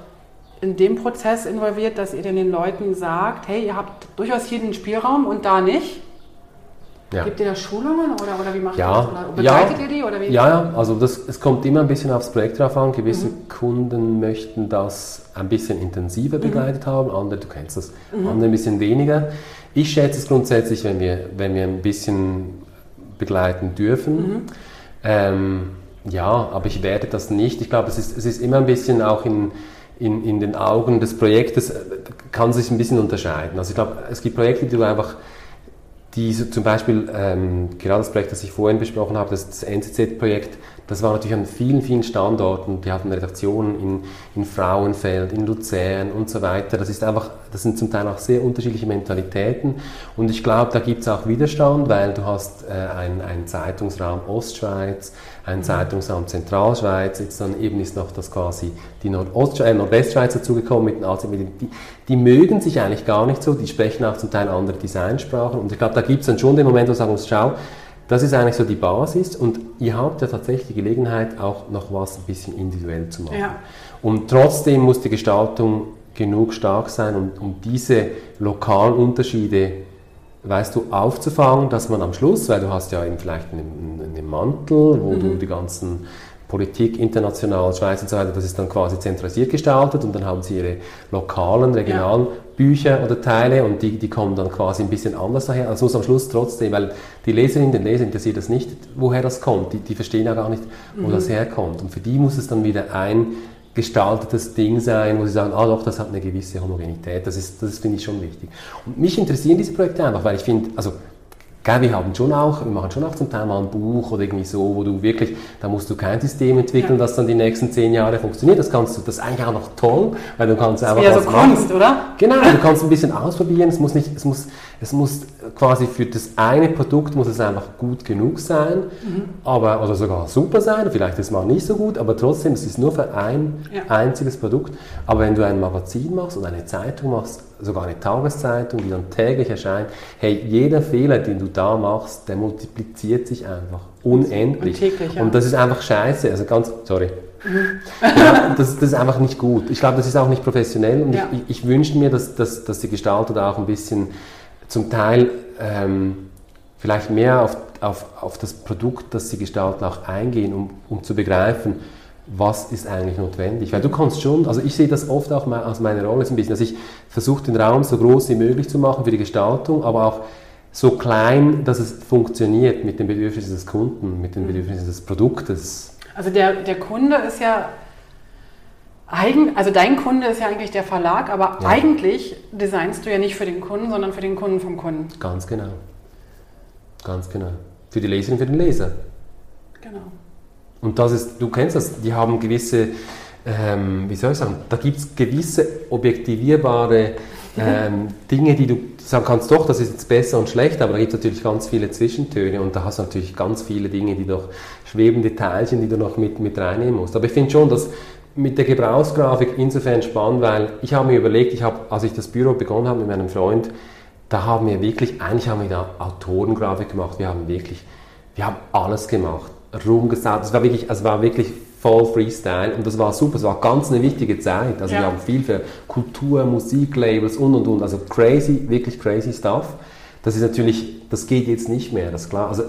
in dem Prozess involviert, dass ihr den Leuten sagt, hey, ihr habt durchaus hier den Spielraum und da nicht? Ja. Gibt ihr da Schulungen oder, oder wie macht ja. ihr das? Oder begleitet ja. ihr die? Oder wie? Ja, ja, also das, es kommt immer ein bisschen aufs Projekt drauf an. Gewisse mhm. Kunden möchten das ein bisschen intensiver mhm. begleitet mhm. haben, andere, du kennst das, mhm. andere ein bisschen weniger. Ich schätze es grundsätzlich, wenn wir, wenn wir ein bisschen begleiten dürfen. Mhm. Ähm, ja, aber ich werde das nicht. Ich glaube, es ist, es ist immer ein bisschen auch in, in, in den Augen des Projektes, äh, kann sich ein bisschen unterscheiden. Also ich glaube, es gibt Projekte, die du einfach die zum Beispiel, ähm, gerade das Projekt, das ich vorhin besprochen habe, das, das NCZ-Projekt, das war natürlich an vielen, vielen Standorten. Die hatten Redaktionen in, in Frauenfeld, in Luzern und so weiter. Das ist einfach, das sind zum Teil auch sehr unterschiedliche Mentalitäten. Und ich glaube, da gibt es auch Widerstand, weil du hast äh, einen Zeitungsraum Ostschweiz, ein Zeitungsamt Zentralschweiz, jetzt dann eben ist noch das quasi die Nordost äh, Nordwestschweiz dazugekommen mit den AC-Medien. Die, die, mögen sich eigentlich gar nicht so, die sprechen auch zum Teil andere Designsprachen und ich glaube, da gibt es dann schon den Moment, wo du sagen musst, schau, das ist eigentlich so die Basis und ihr habt ja tatsächlich die Gelegenheit, auch noch was ein bisschen individuell zu machen. Ja. Und trotzdem muss die Gestaltung genug stark sein, um, um diese lokalen Unterschiede weißt du, aufzufangen, dass man am Schluss, weil du hast ja eben vielleicht einen, einen Mantel, wo mhm. du die ganzen Politik, international, Schweiz und so weiter, das ist dann quasi zentralisiert gestaltet und dann haben sie ihre lokalen, regionalen ja. Bücher oder Teile und die, die kommen dann quasi ein bisschen anders daher. Also muss am Schluss trotzdem, weil die Leserinnen, den Leser interessiert das nicht, woher das kommt. Die, die verstehen ja gar nicht, wo mhm. das herkommt. Und für die muss es dann wieder ein gestaltetes Ding sein, wo sie sagen, ah doch, das hat eine gewisse Homogenität. Das ist, das finde ich schon wichtig. Und mich interessieren diese Projekte einfach, weil ich finde, also Gell, wir haben schon auch, wir machen schon auch zum Teil mal ein Buch oder irgendwie so, wo du wirklich, da musst du kein System entwickeln, das dann die nächsten zehn Jahre funktioniert. Das kannst du, das ist eigentlich auch noch toll, weil du kannst einfach das ist ja so Kunst, oder? Genau, du kannst ein bisschen ausprobieren. Es muss nicht, es muss, es muss quasi für das eine Produkt muss es einfach gut genug sein, mhm. aber oder sogar super sein. Vielleicht ist es mal nicht so gut, aber trotzdem, es ist nur für ein ja. einziges Produkt. Aber wenn du ein Magazin machst oder eine Zeitung machst, sogar eine Tageszeitung, die dann täglich erscheint, hey, jeder Fehler, den du da machst, der multipliziert sich einfach unendlich. Und, täglich, ja. und das ist einfach scheiße. Also ganz, sorry. Mhm. ja, das, das, ist einfach nicht gut. Ich glaube, das ist auch nicht professionell und ja. ich, ich, wünsche mir, dass, dass, dass die Gestalter da auch ein bisschen zum Teil ähm, vielleicht mehr auf, auf, auf das Produkt, das sie gestalten, auch eingehen, um, um zu begreifen, was ist eigentlich notwendig. Weil du kannst schon, also ich sehe das oft auch aus meiner Rolle so ein bisschen, dass ich versuche, den Raum so groß wie möglich zu machen für die Gestaltung, aber auch so klein, dass es funktioniert mit den Bedürfnissen des Kunden, mit den mhm. Bedürfnissen des Produktes. Also der, der Kunde ist ja Eigen, also dein Kunde ist ja eigentlich der Verlag, aber ja. eigentlich designst du ja nicht für den Kunden, sondern für den Kunden vom Kunden. Ganz genau. Ganz genau. Für die Leserin, für den Leser. Genau. Und das ist, du kennst das, die haben gewisse ähm, wie soll ich sagen, da gibt es gewisse objektivierbare ähm, Dinge, die du sagen kannst, doch, das ist jetzt besser und schlecht, aber da gibt es natürlich ganz viele Zwischentöne und da hast du natürlich ganz viele Dinge, die noch schwebende Teilchen, die du noch mit, mit reinnehmen musst. Aber ich finde schon, dass mit der Gebrauchsgrafik insofern spannend, weil ich habe mir überlegt, ich habe, als ich das Büro begonnen habe mit meinem Freund, da haben wir wirklich, eigentlich haben wir da Autorengrafik gemacht, wir haben wirklich, wir haben alles gemacht, rumgesagt, es war wirklich, es war wirklich voll Freestyle und das war super, es war ganz eine wichtige Zeit, also ja. wir haben viel für Kultur, Musiklabels und und und, also crazy, wirklich crazy Stuff. Das ist natürlich, das geht jetzt nicht mehr, das ist klar. Also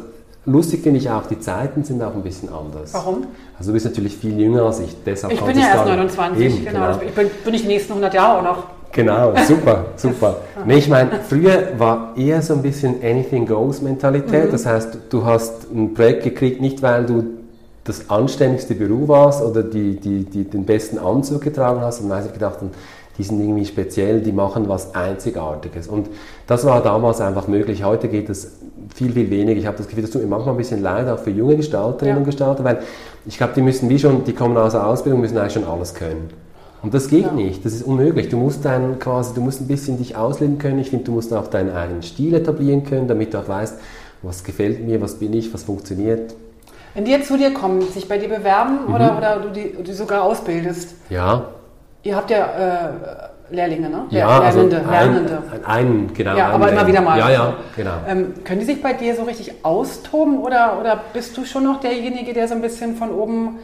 lustig finde ich auch, die Zeiten sind auch ein bisschen anders. Warum? Also du bist natürlich viel jünger als ich, deshalb Ich bin ja erst 29, eben, genau. genau. Ich bin, bin ich die nächsten 100 Jahre auch noch. Genau, super, super. Nee, ich meine, früher war eher so ein bisschen Anything Goes Mentalität. Mhm. Das heißt, du hast ein Projekt gekriegt, nicht weil du das anständigste Büro warst oder die, die, die den besten Anzug getragen hast, und ich gedacht, die sind irgendwie speziell, die machen was Einzigartiges. Und das war damals einfach möglich. Heute geht es viel, viel weniger. Ich habe das Gefühl, das tut mir manchmal ein bisschen leid, auch für junge Gestalterinnen ja. und Gestalter, weil ich glaube, die müssen wie schon, die kommen aus der Ausbildung, müssen eigentlich schon alles können. Und das geht ja. nicht, das ist unmöglich. Du musst dann quasi, du musst ein bisschen dich ausleben können. Ich finde, du musst auch deinen eigenen Stil etablieren können, damit du auch weißt, was gefällt mir, was bin ich, was funktioniert. Wenn die jetzt zu dir kommen, sich bei dir bewerben mhm. oder, oder du die, die, sogar ausbildest. Ja. Ihr habt ja äh, Lehrlinge, ne? Ja, Lernende. Also ein, Lernende. Ein, ein, genau. Ja, aber immer wieder mal. Ja, ja, genau. Ähm, können die sich bei dir so richtig austoben oder, oder bist du schon noch derjenige, der so ein bisschen von oben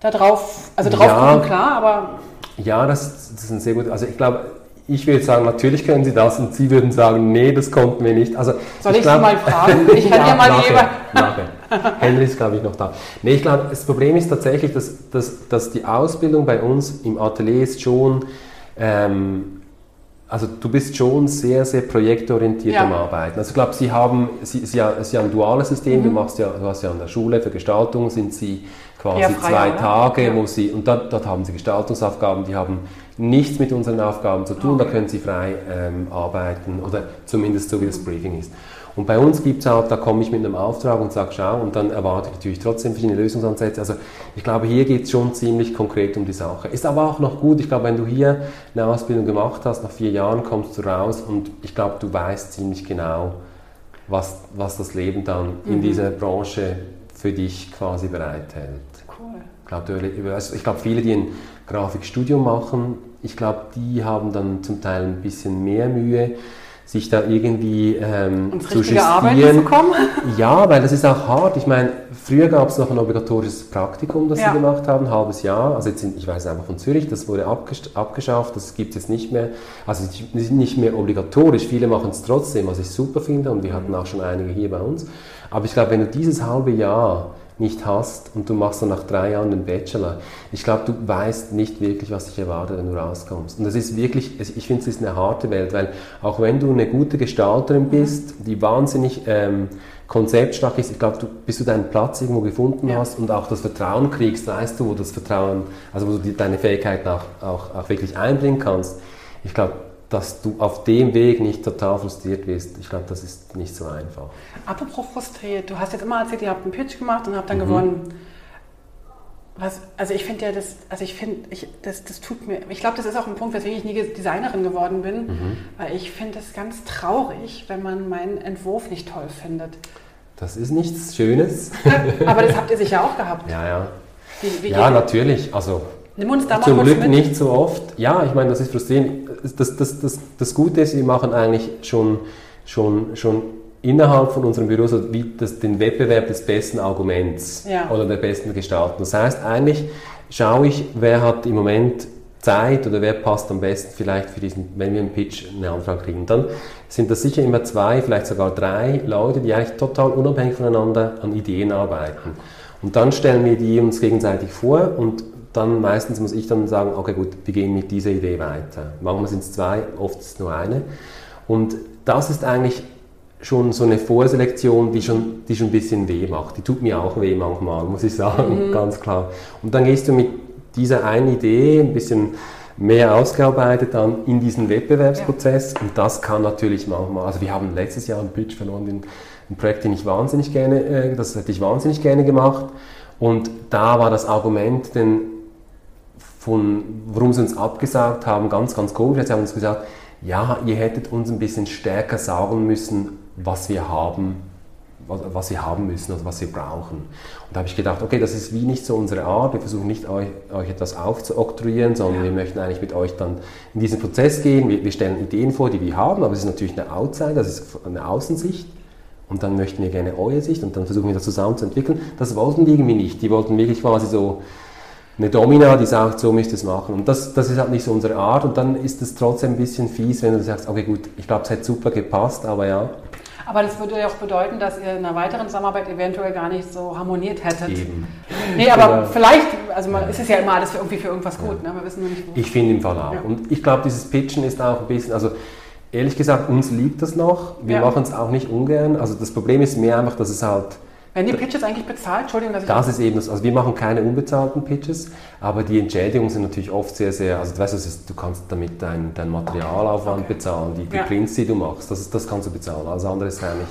da drauf, also drauf ja, kommt, klar, aber ja, das, das ist ein sehr gut. Also ich glaube, ich würde sagen, natürlich können Sie das und Sie würden sagen, nee, das konnten wir nicht. Also, Soll ich, ich glaub, Sie mal fragen? Ich kann ja, mal nachher, nachher. Henry ist, glaube ich, noch da. Nee, ich glaube, das Problem ist tatsächlich, dass, dass, dass die Ausbildung bei uns im Atelier ist schon, ähm, also du bist schon sehr, sehr projektorientiert ja. am Arbeiten. Also ich glaube, Sie haben, Sie, Sie, Sie haben ein duales System, mhm. du, machst ja, du hast ja an der Schule für Gestaltung, sind Sie quasi zwei Tage, ja. wo sie, und dort, dort, haben sie Gestaltungsaufgaben, die haben nichts mit unseren Aufgaben zu tun, okay. da können sie frei ähm, arbeiten oder zumindest so wie das Briefing ist. Und bei uns gibt es auch, da komme ich mit einem Auftrag und sage, schau, und dann erwarte ich natürlich trotzdem verschiedene Lösungsansätze. Also ich glaube, hier geht es schon ziemlich konkret um die Sache. Ist aber auch noch gut, ich glaube, wenn du hier eine Ausbildung gemacht hast, nach vier Jahren kommst du raus und ich glaube, du weißt ziemlich genau, was, was das Leben dann mhm. in dieser Branche für dich quasi bereithält. Cool. Ich glaube, also glaub, viele, die ein Grafikstudium machen, ich glaube, die haben dann zum Teil ein bisschen mehr Mühe, sich da irgendwie ähm, zu justieren. Zu kommen. Ja, weil das ist auch hart. Ich meine, früher gab es noch ein obligatorisches Praktikum, das ja. sie gemacht haben, ein halbes Jahr. Also jetzt sind, ich weiß einfach von Zürich, das wurde abgeschafft, das gibt es jetzt nicht mehr. Also nicht mehr obligatorisch. Viele machen es trotzdem, was ich super finde und wir hatten auch schon einige hier bei uns. Aber ich glaube, wenn du dieses halbe Jahr nicht hast und du machst dann nach drei Jahren den Bachelor, ich glaube, du weißt nicht wirklich, was dich erwartet, wenn du rauskommst. Und das ist wirklich, ich finde, es ist eine harte Welt, weil auch wenn du eine gute Gestalterin bist, die wahnsinnig ähm, konzeptstark ist, ich glaube, du, bis du deinen Platz irgendwo gefunden ja. hast und auch das Vertrauen kriegst, weißt du, wo das Vertrauen, also wo du deine Fähigkeiten auch, auch, auch wirklich einbringen kannst, ich glaube, dass du auf dem Weg nicht total frustriert wirst. Ich glaube, das ist nicht so einfach. Apropos frustriert, du hast jetzt immer erzählt, ihr habt einen Pitch gemacht und habt dann mhm. gewonnen. Was, also ich finde ja, das, also ich finde, ich, das, das tut mir, ich glaube, das ist auch ein Punkt, weswegen ich nie Designerin geworden bin, mhm. weil ich finde es ganz traurig, wenn man meinen Entwurf nicht toll findet. Das ist nichts Schönes. Aber das habt ihr sicher auch gehabt. Ja, ja. Wie, wie ja, natürlich. Also Nimm uns da mal Zum Glück mit. nicht so oft. Ja, ich meine, das ist frustrierend. Das, das, das, das Gute ist, wir machen eigentlich schon, schon, schon innerhalb von unserem Büro so wie das, den Wettbewerb des besten Arguments ja. oder der besten Gestaltung. Das heißt, eigentlich schaue ich, wer hat im Moment Zeit oder wer passt am besten vielleicht für diesen, wenn wir einen Pitch eine Anfrage kriegen. Dann sind das sicher immer zwei, vielleicht sogar drei Leute, die eigentlich total unabhängig voneinander an Ideen arbeiten. Und dann stellen wir die uns gegenseitig vor und dann meistens muss ich dann sagen, okay gut, wir gehen mit dieser Idee weiter. Manchmal sind es zwei, oft ist es nur eine. Und das ist eigentlich schon so eine Vorselektion, die schon, die schon ein bisschen weh macht. Die tut mir auch weh manchmal, muss ich sagen, mhm. ganz klar. Und dann gehst du mit dieser einen Idee ein bisschen mehr ausgearbeitet dann in diesen Wettbewerbsprozess ja. und das kann natürlich manchmal, also wir haben letztes Jahr einen Pitch verloren, ein Projekt, den ich wahnsinnig gerne, äh, das hätte ich wahnsinnig gerne gemacht und da war das Argument, denn von, warum sie uns abgesagt haben, ganz, ganz komisch. Sie haben uns gesagt, ja, ihr hättet uns ein bisschen stärker sagen müssen, was wir haben, was, was wir haben müssen oder was wir brauchen. Und da habe ich gedacht, okay, das ist wie nicht so unsere Art. Wir versuchen nicht euch, euch etwas aufzuoktroyieren, sondern ja. wir möchten eigentlich mit euch dann in diesen Prozess gehen. Wir, wir stellen Ideen vor, die wir haben, aber es ist natürlich eine Outside, das ist eine Außensicht. Und dann möchten wir gerne eure Sicht und dann versuchen wir das zusammen zu entwickeln. Das wollten die irgendwie nicht. Die wollten wirklich quasi so eine Domina, die sagt, so müsst ihr es machen. Und das, das ist halt nicht so unsere Art. Und dann ist es trotzdem ein bisschen fies, wenn du sagst, okay gut, ich glaube, es hat super gepasst, aber ja. Aber das würde ja auch bedeuten, dass ihr in einer weiteren Zusammenarbeit eventuell gar nicht so harmoniert hättet. Eben. Nee, aber ja. vielleicht, also man, ist es ja immer alles für irgendwie für irgendwas gut, ja. ne? wir wissen nur nicht wo. Ich finde im Fall auch. Ja. Und ich glaube, dieses Pitchen ist auch ein bisschen, also ehrlich gesagt, uns liegt das noch. Wir machen es auch nicht ungern. Also das Problem ist mehr einfach, dass es halt werden die Pitches eigentlich bezahlt? Entschuldigung, dass ich das ist eben das. Also wir machen keine unbezahlten Pitches, aber die Entschädigungen sind natürlich oft sehr, sehr. Also du weißt, ist, du kannst damit dein, dein Materialaufwand okay. bezahlen, die, die ja. Prints, die du machst, das, das kannst du bezahlen. Alles andere ist eigentlich.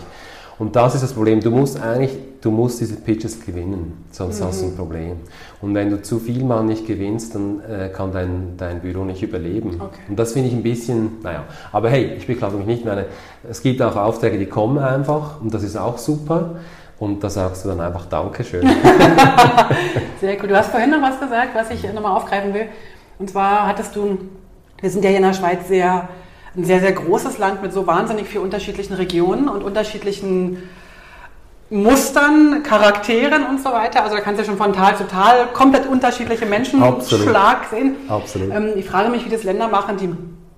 Und das ist das Problem. Du musst eigentlich, du musst diese Pitches gewinnen, sonst mhm. hast du ein Problem. Und wenn du zu viel mal nicht gewinnst, dann äh, kann dein, dein Büro nicht überleben. Okay. Und das finde ich ein bisschen, naja. Aber hey, ich beklage mich nicht. Meine, es gibt auch Aufträge, die kommen einfach und das ist auch super. Und da sagst du dann einfach Dankeschön. Sehr gut. Du hast vorhin noch was gesagt, was ich nochmal aufgreifen will. Und zwar hattest du, wir sind ja hier in der Schweiz sehr, ein sehr, sehr großes Land mit so wahnsinnig vielen unterschiedlichen Regionen und unterschiedlichen Mustern, Charakteren und so weiter. Also da kannst du ja schon von Tal zu Tal komplett unterschiedliche Menschenschlag sehen. Absolut. Ähm, ich frage mich, wie das Länder machen, die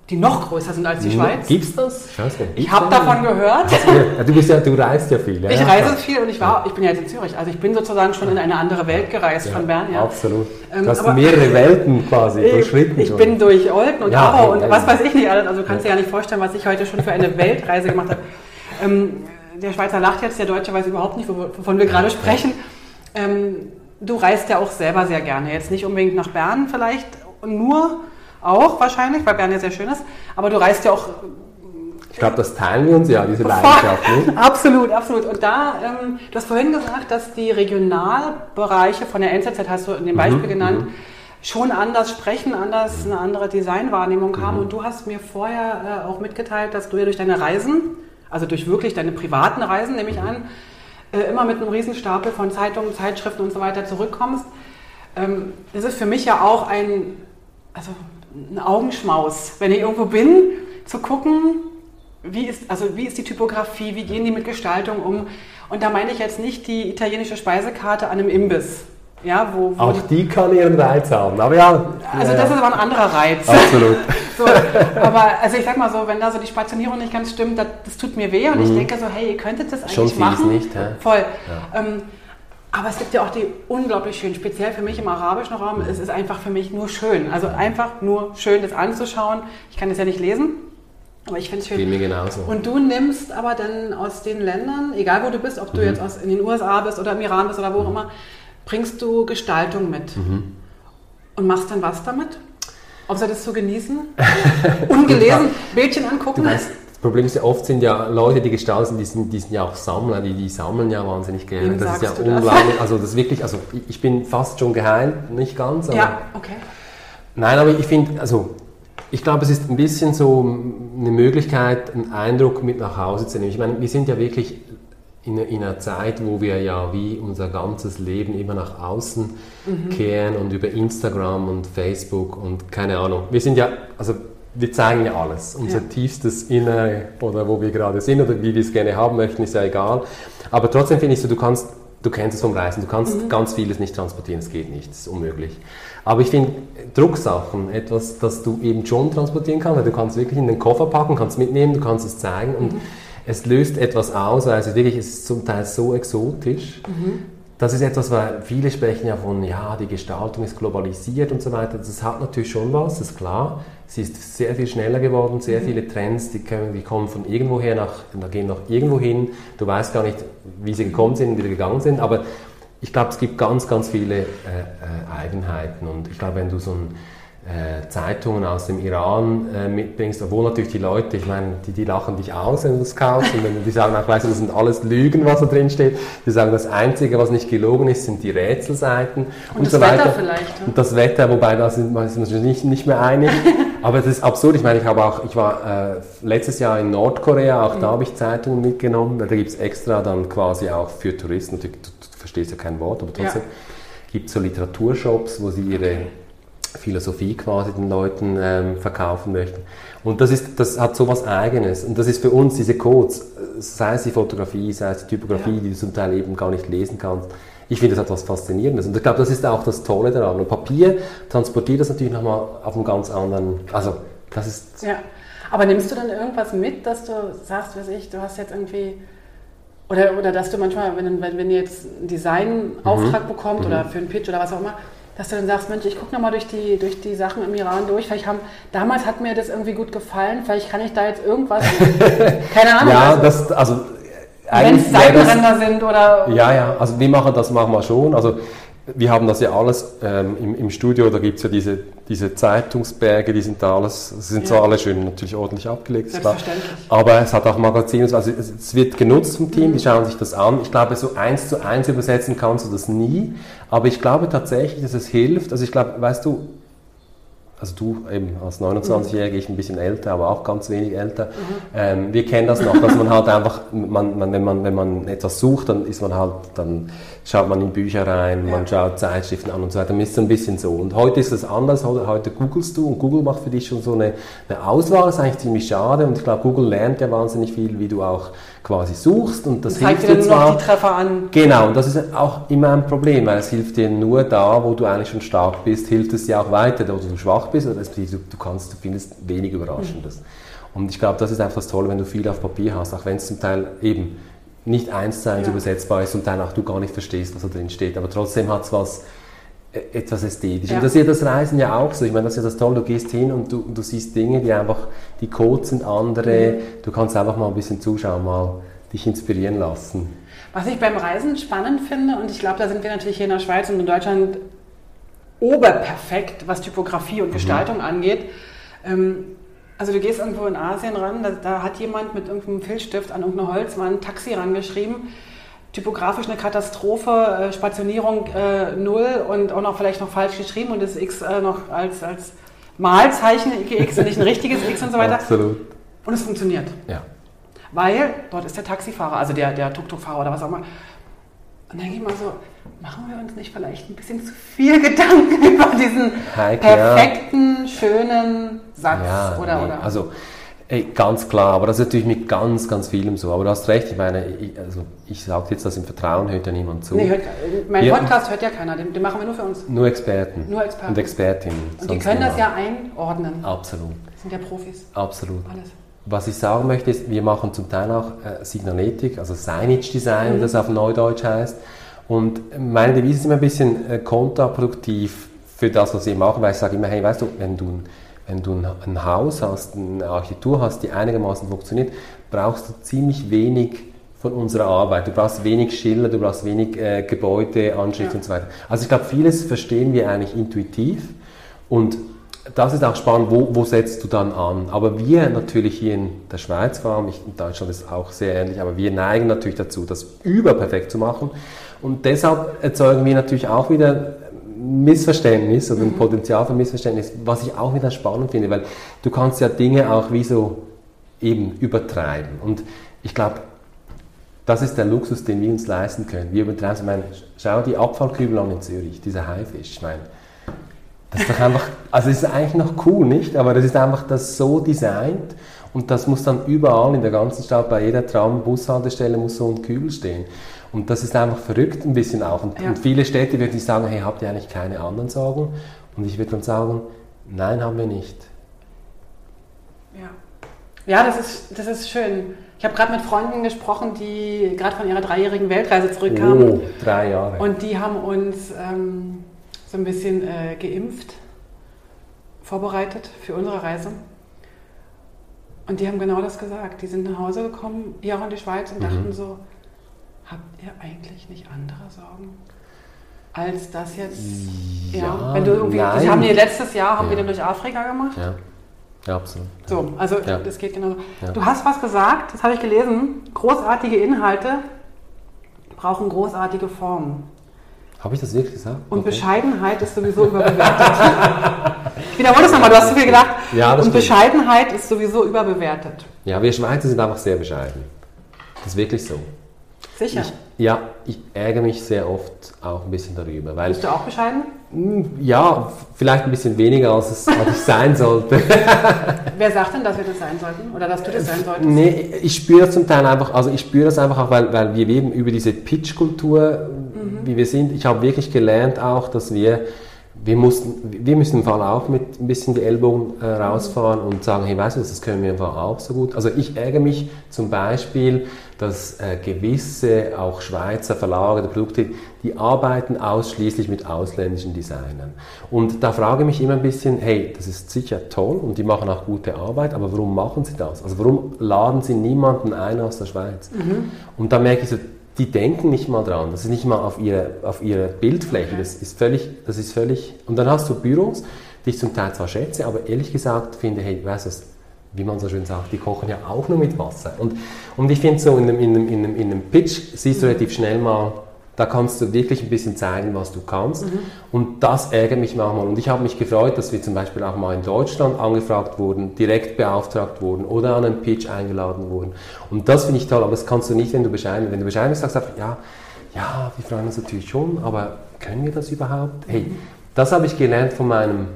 die noch größer sind als die Schweiz. Gibt's das? Ich, weiß nicht. ich habe davon gehört. Ja, du bist ja, du reist ja viel. Ja? Ich reise viel und ich war, ich bin ja jetzt in Zürich. Also ich bin sozusagen schon in eine andere Welt gereist von Bern. Ja. Absolut. Ähm, du hast aber, mehrere Welten quasi durchschritten. Ich, ich bin durch Olden und ja, Aarau und was weiß ich nicht alles. Also du kannst dir ja nicht vorstellen, was ich heute schon für eine Weltreise gemacht habe. Ähm, der Schweizer lacht jetzt, der Deutsche weiß überhaupt nicht, wovon wir gerade sprechen. Ähm, du reist ja auch selber sehr gerne. Jetzt nicht unbedingt nach Bern vielleicht nur auch wahrscheinlich, weil Bern ja sehr schön ist. Aber du reist ja auch. Ich glaube, das teilen wir uns ja, diese Leidenschaft. Ne? absolut, absolut. Und da, ähm, du hast vorhin gesagt, dass die Regionalbereiche von der NZZ, hast du in dem Beispiel mhm, genannt, mhm. schon anders sprechen, anders eine andere Designwahrnehmung haben. Mhm. Und du hast mir vorher äh, auch mitgeteilt, dass du ja durch deine Reisen, also durch wirklich deine privaten Reisen, nehme ich an, äh, immer mit einem Riesenstapel von Zeitungen, Zeitschriften und so weiter zurückkommst. Ähm, das ist für mich ja auch ein, also ein Augenschmaus, wenn ich irgendwo bin, zu gucken, wie ist, also wie ist die Typografie, wie gehen die mit Gestaltung um. Und da meine ich jetzt nicht die italienische Speisekarte an einem Imbiss. Ja, wo, wo Auch die, kann ihren Reiz haben, aber ja. Also ja, das ist aber ein anderer Reiz. Absolut. so, aber also ich sag mal so, wenn da so die Spationierung nicht ganz stimmt, das, das tut mir weh und mhm. ich denke so, hey, ihr könntet das eigentlich Schon machen. nicht, ja. Voll. Ja. Ähm, aber es gibt ja auch die unglaublich schön, speziell für mich im arabischen Raum, es ist einfach für mich nur schön. Also einfach nur schön, das anzuschauen. Ich kann das ja nicht lesen, aber ich finde es schön. Geht mir genauso. Und du nimmst aber dann aus den Ländern, egal wo du bist, ob du mhm. jetzt aus, in den USA bist oder im Iran bist oder wo auch immer, bringst du Gestaltung mit. Mhm. Und machst dann was damit? Außer das zu genießen? Ungelesen, Bildchen angucken? Du weißt, Problem ist ja, oft sind ja Leute, die gestalten, die sind, die sind ja auch Sammler, die, die sammeln ja wahnsinnig gerne. Wem das ist ja unglaublich. Also das wirklich, also ich bin fast schon geheilt, nicht ganz. ja, okay. Nein, aber ich finde, also ich glaube, es ist ein bisschen so eine Möglichkeit, einen Eindruck mit nach Hause zu nehmen. Ich meine, wir sind ja wirklich in, in einer Zeit, wo wir ja wie unser ganzes Leben immer nach außen mhm. kehren und über Instagram und Facebook und keine Ahnung. Wir sind ja, also wir zeigen ja alles. Unser ja. tiefstes Innere oder wo wir gerade sind oder wie wir es gerne haben möchten, ist ja egal. Aber trotzdem finde ich so, du kannst, du kennst es vom Reisen, du kannst mhm. ganz vieles nicht transportieren, es geht nicht, es ist unmöglich. Aber ich finde Drucksachen etwas, das du eben schon transportieren kannst, weil du kannst wirklich in den Koffer packen, kannst mitnehmen, du kannst es zeigen und mhm. es löst etwas aus, weil es wirklich es ist zum Teil so exotisch. Mhm das ist etwas, weil viele sprechen ja von, ja, die Gestaltung ist globalisiert und so weiter. Das hat natürlich schon was, das ist klar. Sie ist sehr viel schneller geworden, sehr mhm. viele Trends, die, können, die kommen von irgendwoher nach, da gehen nach irgendwo hin. Du weißt gar nicht, wie sie gekommen sind und wieder gegangen sind, aber ich glaube, es gibt ganz, ganz viele äh, äh, Eigenheiten und ich glaube, wenn du so ein äh, Zeitungen aus dem Iran äh, mitbringst, obwohl natürlich die Leute, ich meine, die, die lachen dich aus, wenn du das kaufst und wenn, die sagen auch, weißt du, das sind alles Lügen, was da drin steht. Die sagen, das Einzige, was nicht gelogen ist, sind die Rätselseiten und, und das so weiter. Wetter vielleicht. Ne? Und das Wetter, wobei da sind wir uns nicht, nicht mehr einig. Aber das ist absurd. Ich meine, ich habe auch, ich war äh, letztes Jahr in Nordkorea, auch mhm. da habe ich Zeitungen mitgenommen. Da gibt es extra dann quasi auch für Touristen, du, du, du verstehst ja kein Wort, aber trotzdem ja. gibt es so Literaturshops, wo sie ihre Philosophie quasi den Leuten ähm, verkaufen möchten. Und das, ist, das hat so was Eigenes. Und das ist für uns diese Codes, sei es die Fotografie, sei es die Typografie, ja. die du zum Teil eben gar nicht lesen kannst. Ich finde, das hat was Faszinierendes. Und ich glaube, das ist auch das Tolle daran. Und Papier transportiert das natürlich nochmal auf einem ganz anderen, also das ist... Ja, aber nimmst du dann irgendwas mit, dass du sagst, weiß ich, du hast jetzt irgendwie... Oder, oder dass du manchmal, wenn, wenn, wenn ihr jetzt einen Designauftrag mhm. bekommt mhm. oder für einen Pitch oder was auch immer, dass du dann sagst, Mensch, ich gucke nochmal durch die, durch die Sachen im Iran durch. Vielleicht haben, damals hat mir das irgendwie gut gefallen, vielleicht kann ich da jetzt irgendwas, keine Ahnung. ja, das, also wenn es Seitenränder sind oder... Ja, ja, also wir machen das manchmal schon. Also wir haben das ja alles ähm, im, im, Studio, da gibt es ja diese, diese Zeitungsberge, die sind da alles, sind ja. zwar alle schön natürlich ordentlich abgelegt, Selbstverständlich. aber es hat auch Magazine, also es, es wird genutzt vom Team, mhm. die schauen sich das an. Ich glaube, so eins zu eins übersetzen kannst du das nie, aber ich glaube tatsächlich, dass es hilft. Also ich glaube, weißt du, also du eben als 29-Jährige, ich ein bisschen älter, aber auch ganz wenig älter. Mhm. Ähm, wir kennen das noch, dass man halt einfach, man, man, wenn, man, wenn man etwas sucht, dann ist man halt, dann schaut man in Bücher rein, man schaut Zeitschriften an und so weiter. Dann ist es ein bisschen so. Und heute ist es anders, heute googelst du und Google macht für dich schon so eine, eine Auswahl, das ist eigentlich ziemlich schade und ich glaube, Google lernt ja wahnsinnig viel, wie du auch quasi suchst und das, das hilft dir zwar. Noch die Treffer an. Genau, und das ist auch immer ein Problem, weil es hilft dir nur da, wo du eigentlich schon stark bist, hilft es dir auch weiter, da wo du schwach bist, oder du, du kannst, du findest wenig Überraschendes. Mhm. Und ich glaube, das ist einfach das Tolle, wenn du viel auf Papier hast, auch wenn es zum Teil eben nicht eins zu eins ja. übersetzbar ist und dann auch du gar nicht verstehst, was da drin steht. Aber trotzdem hat es was äh, etwas ästhetisch. Ja. Und das ist ja das Reisen ja auch so. Ich meine, das ist ja das Tolle, du gehst hin und du, du siehst Dinge, die einfach, die Codes sind andere. Mhm. Du kannst einfach mal ein bisschen zuschauen, mal dich inspirieren lassen. Was ich beim Reisen spannend finde, und ich glaube, da sind wir natürlich hier in der Schweiz und in Deutschland oberperfekt, was Typografie und mhm. Gestaltung angeht. Ähm, also du gehst irgendwo in Asien ran, da, da, hat jemand mit irgendeinem Filzstift an irgendeine Holzwand Taxi rangeschrieben, typografisch eine Katastrophe, äh, Spationierung äh, null und auch noch vielleicht noch falsch geschrieben und das X äh, noch als, als Malzeichen, X und nicht ein richtiges X und so weiter. Absolut. Und es funktioniert. Ja. Weil dort ist der Taxifahrer, also der, der Tuk-Tuk-Fahrer oder was auch immer. Und dann denke ich mal so, machen wir uns nicht vielleicht ein bisschen zu viel Gedanken über diesen Heike, perfekten, ja. schönen Satz ja, oder, nee, oder? Also ey, ganz klar, aber das ist natürlich mit ganz, ganz vielem so. Aber du hast recht, ich meine, ich, also ich sage jetzt das im Vertrauen, hört ja niemand zu. Nee, hört, mein wir, Podcast hört ja keiner, den, den, machen wir nur für uns. Nur Experten. Nur Experten. Und Expertinnen. Und die können das ja einordnen. Absolut. Das sind ja Profis. Absolut. Alles. Was ich sagen möchte, ist, wir machen zum Teil auch äh, Signaletik, also Signage Design, mhm. das auf Neudeutsch heißt. Und meine Devise ist immer ein bisschen äh, kontraproduktiv für das, was wir machen, weil ich sage immer, hey, weißt du, wenn du, wenn du ein Haus hast, eine Architektur hast, die einigermaßen funktioniert, brauchst du ziemlich wenig von unserer Arbeit. Du brauchst wenig Schilder, du brauchst wenig äh, Gebäude, Anschrift ja. und so weiter. Also ich glaube, vieles verstehen wir eigentlich intuitiv und das ist auch spannend, wo, wo, setzt du dann an? Aber wir natürlich hier in der Schweiz, vor allem in Deutschland ist es auch sehr ähnlich, aber wir neigen natürlich dazu, das überperfekt zu machen. Und deshalb erzeugen wir natürlich auch wieder Missverständnis oder ein mhm. Potenzial für Missverständnis, was ich auch wieder spannend finde, weil du kannst ja Dinge auch wie so eben übertreiben. Und ich glaube, das ist der Luxus, den wir uns leisten können. Wir übertreiben, ich meine, schau die Abfallkübel an in Zürich, dieser Haifisch, ich meine, das ist doch einfach, also es ist eigentlich noch cool, nicht? Aber das ist einfach das so designt und das muss dann überall in der ganzen Stadt, bei jeder Tram, Bushaltestelle muss so ein Kübel stehen. Und das ist einfach verrückt ein bisschen auch. Und, ja. und viele Städte würden sagen, hey, habt ihr eigentlich keine anderen Sorgen? Und ich würde dann sagen, nein, haben wir nicht. Ja, ja das, ist, das ist schön. Ich habe gerade mit Freunden gesprochen, die gerade von ihrer dreijährigen Weltreise zurückkamen. Oh, drei Jahre. Und die haben uns ähm, so ein bisschen äh, geimpft, vorbereitet für unsere Reise. Und die haben genau das gesagt. Die sind nach Hause gekommen, hier auch in die Schweiz, und mhm. dachten so, habt ihr eigentlich nicht andere Sorgen? als das jetzt. Ja, wenn du irgendwie, nein. die haben die letztes Jahr haben Ja. wir den durch Afrika gemacht. Ja, ja absolut. So, also Ja. das geht genauso. Ja. Du hast was gesagt, das habe ich gelesen. Großartige Inhalte brauchen großartige Formen. Habe ich das wirklich gesagt? Und Okay. Bescheidenheit ist sowieso überbewertet. ich wiederhole das nochmal, du hast zu viel gedacht. Ja, das Und stimmt. Bescheidenheit ist sowieso überbewertet. Ja, wir Schweizer sind einfach sehr bescheiden. Das ist wirklich so. Sicher. Ich, ja, ich ärgere mich sehr oft auch ein bisschen darüber, weil Bist du auch bescheiden? ja, vielleicht ein bisschen weniger als es als ich sein sollte. Wer sagt denn, dass wir das sein sollten? Oder dass du das sein solltest? Nee, ich spüre das zum Teil einfach, also ich spüre das einfach auch, weil, weil wir eben über diese Pitch-Kultur, wie wir sind, ich habe wirklich gelernt auch, dass wir, wir mussten, wir müssen im Fall auch mit ein bisschen die Ellbogen äh, rausfahren und sagen, hey, weißt du, das können wir im Fall auch so gut. Also ich ärgere mich zum Beispiel, dass äh, gewisse auch Schweizer Verlage oder Produkte, die arbeiten ausschließlich mit ausländischen Designern. Und da frage ich mich immer ein bisschen, hey, das ist sicher toll und die machen auch gute Arbeit, aber warum machen sie das? Also warum laden sie niemanden ein aus der Schweiz? Und da merke ich so, die denken nicht mal dran, das ist nicht mal auf ihre, auf ihre Bildfläche, das ist völlig, das ist völlig, und dann hast du Büros, die ich zum Teil zwar schätze, aber ehrlich gesagt finde, hey, weißt du, was, wie man so schön sagt, die kochen ja auch nur mit Wasser. Und, und ich finde so in einem, in, einem, in, einem, in einem Pitch siehst du relativ schnell mal, da kannst du wirklich ein bisschen zeigen, was du kannst. Und das ärgert mich manchmal. Und ich habe mich gefreut, dass wir zum Beispiel auch mal in Deutschland angefragt wurden, direkt beauftragt wurden oder an einen Pitch eingeladen wurden. Und das finde ich toll, aber das kannst du nicht, wenn du bescheiden Wenn du bescheiden bist, sagst du einfach, ja, ja, wir freuen uns natürlich schon, aber können wir das überhaupt? Hey, das habe ich gelernt von meinem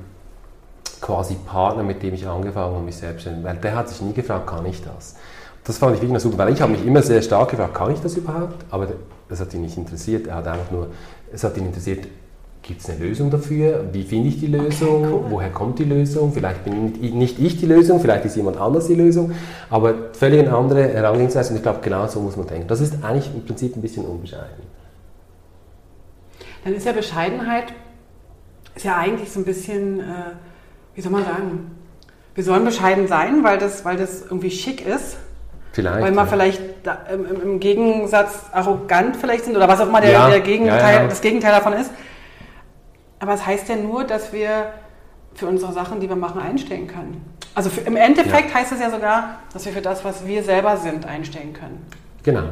quasi Partner, mit dem ich angefangen habe, mich selbstständig, weil der hat sich nie gefragt, kann ich das? Das fand ich wirklich super, weil ich habe mich immer sehr stark gefragt, kann ich das überhaupt? Aber das hat ihn nicht interessiert. Er hat einfach nur, es hat ihn interessiert, gibt es eine Lösung dafür? Wie finde ich die Lösung? cool. Woher kommt die Lösung? Vielleicht bin ich- nicht ich die Lösung, vielleicht ist jemand anders die Lösung, aber völlig eine andere Herangehensweise und ich glaube, genau so muss man denken. Das ist eigentlich im Prinzip ein bisschen unbescheiden. Dann ist ja Bescheidenheit, ist ja eigentlich so ein bisschen, äh, wie soll man sagen, wir sollen bescheiden sein, weil das, weil das irgendwie schick ist. Vielleicht. Weil wir ja. vielleicht da, im, im- Gegensatz arrogant vielleicht sind oder was auch immer der, Ja, der Gegenteil, ja, das Gegenteil davon ist. Aber es heißt ja nur, dass wir für unsere Sachen, die wir machen, einstehen können. Also für, im Endeffekt heißt es ja sogar, dass wir für das, was wir selber sind, einstehen können. Genau.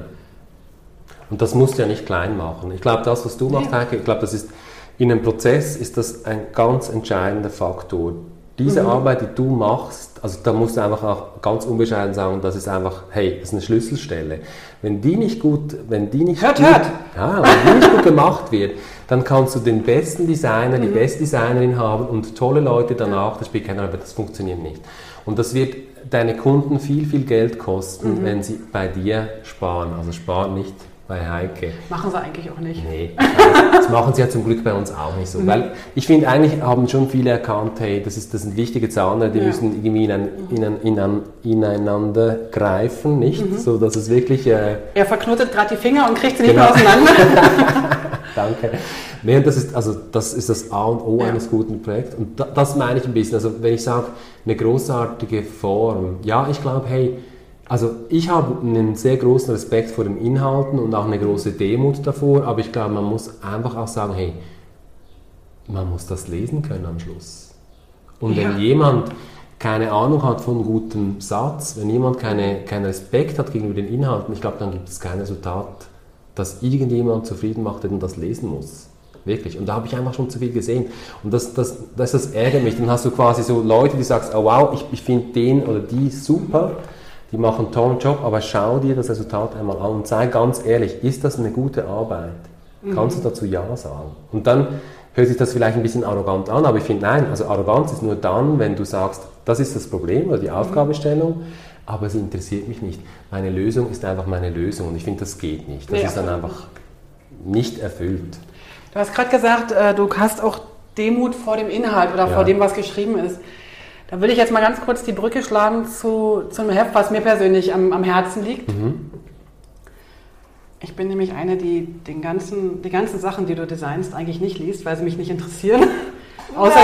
Und das musst du ja nicht klein machen. Ich glaube, das, was du machst. Heike, ich glaube, das ist in einem Prozess ist das ein ganz entscheidender Faktor. Diese Mhm. Arbeit, die du machst, also da musst du einfach auch ganz unbescheiden sagen, das ist einfach, hey, das ist eine Schlüsselstelle. Wenn die nicht gut, wenn die nicht Hört, gut, hört. Ja, wenn die nicht gut gemacht wird, dann kannst du den besten Designer, Mhm. die beste Designerin haben und tolle Leute danach, das spielt keine Rolle, aber das funktioniert nicht. Und das wird deine Kunden viel, viel Geld kosten, Mhm. wenn sie bei dir sparen. Also sparen nicht bei Heike. Machen sie eigentlich auch nicht. Nee, das machen sie ja zum Glück bei uns auch nicht so. Weil ich finde, eigentlich haben schon viele erkannt, hey, das, ist, das sind wichtige Zahnräder, die Ja. müssen irgendwie in ein, in ein, in ein, ineinander greifen, nicht? So, dass es wirklich... Äh, Er verknotet gerade die Finger und kriegt sie nicht Genau. mehr auseinander. Danke. Nee, und das ist, also, das ist das A und O Ja. eines guten Projekts. Und da, das meine ich ein bisschen. Also, wenn ich sage, eine großartige Form, ja, ich glaube, hey, also ich habe einen sehr großen Respekt vor den Inhalten und auch eine große Demut davor, aber ich glaube, man muss einfach auch sagen, hey, man muss das lesen können am Schluss. Und Ja. wenn jemand keine Ahnung hat von gutem Satz, wenn jemand keine, keinen Respekt hat gegenüber den Inhalten, ich glaube, dann gibt es kein Resultat, das irgendjemand zufrieden macht, der das lesen muss. Wirklich. Und da habe ich einfach schon zu viel gesehen. Und das, das, das, das ärgert mich. Dann hast du quasi so Leute, die sagst, oh wow, ich, ich finde den oder die super, die machen einen tollen Job, aber schau dir das Resultat einmal an und sei ganz ehrlich, ist das eine gute Arbeit? Kannst du dazu Ja sagen? Und dann hört sich das vielleicht ein bisschen arrogant an, aber ich finde, nein, also Arroganz ist nur dann, wenn du sagst, das ist das Problem oder die Aufgabenstellung, aber es interessiert mich nicht. Meine Lösung ist einfach meine Lösung und ich finde, das geht nicht. Das Nee, ist dann einfach nicht erfüllt. Du hast gerade gesagt, äh, du hast auch Demut vor dem Inhalt oder Ja. vor dem, was geschrieben ist. Da will ich jetzt mal ganz kurz die Brücke schlagen zu, zu einem Heft, was mir persönlich am, am Herzen liegt. Mhm. Ich bin nämlich eine, die den ganzen, die ganzen Sachen, die du designst, eigentlich nicht liest, weil sie mich nicht interessieren. Außer,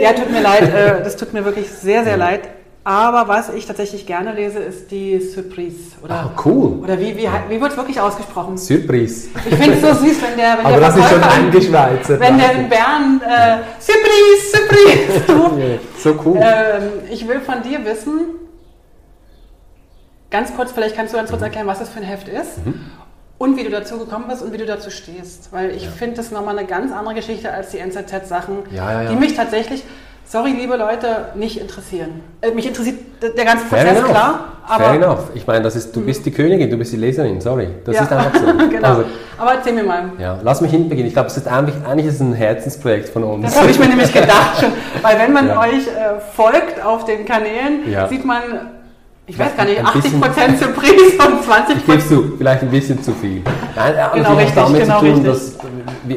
ja, tut mir leid, äh, das tut mir wirklich sehr, sehr leid. Aber was ich tatsächlich gerne lese, ist die Surprise. Oder, Ah, cool. oder wie, wie, wie wird es wirklich ausgesprochen? Surprise. Ich finde es so süß, wenn der, wenn Aber der das ist schon eingeschweizert. Wenn der in Bern äh, Surprise, Surprise. Ja, So cool. ähm, ich will von dir wissen, ganz kurz, vielleicht kannst du ganz Mhm. kurz erklären, was das für ein Heft ist. Und wie du dazu gekommen bist und wie du dazu stehst. Weil ich finde das nochmal eine ganz andere Geschichte als die NZZ-Sachen, Ja, ja, ja. die mich tatsächlich, sorry liebe Leute, nicht interessieren. Äh, mich interessiert der ganze Prozess, klar. Aber, Fair enough. Ich meine, das ist, du bist die Königin, du bist die Leserin, sorry. Das Ja. ist einfach so. genau. Also, aber erzähl mir mal. ja, lass mich hinten beginnen. Ich glaube, es ist eigentlich, eigentlich ist es ein Herzensprojekt von uns. Das habe ich mir nämlich gedacht schon. Weil wenn man Ja. euch äh, folgt auf den Kanälen, Ja. sieht man, ich weiß gar nicht, Ein 80 bisschen- Surprise und 20% Gibst du vielleicht ein bisschen zu viel. Nein, Genau, richtig, damit genau, zu tun, richtig.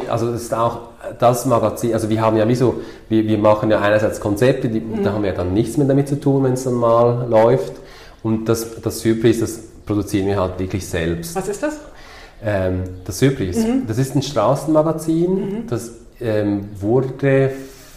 dass, also das ist auch das Magazin, also wir haben ja wie so, wir, wir machen ja einerseits Konzepte, die, Mhm. da haben wir dann nichts mehr damit zu tun, wenn es dann mal läuft. Und das, das Surprise, das produzieren wir halt wirklich selbst. Was ist das? Ähm, das Surprise, Mhm. das ist ein Straßenmagazin, das ähm, wurde,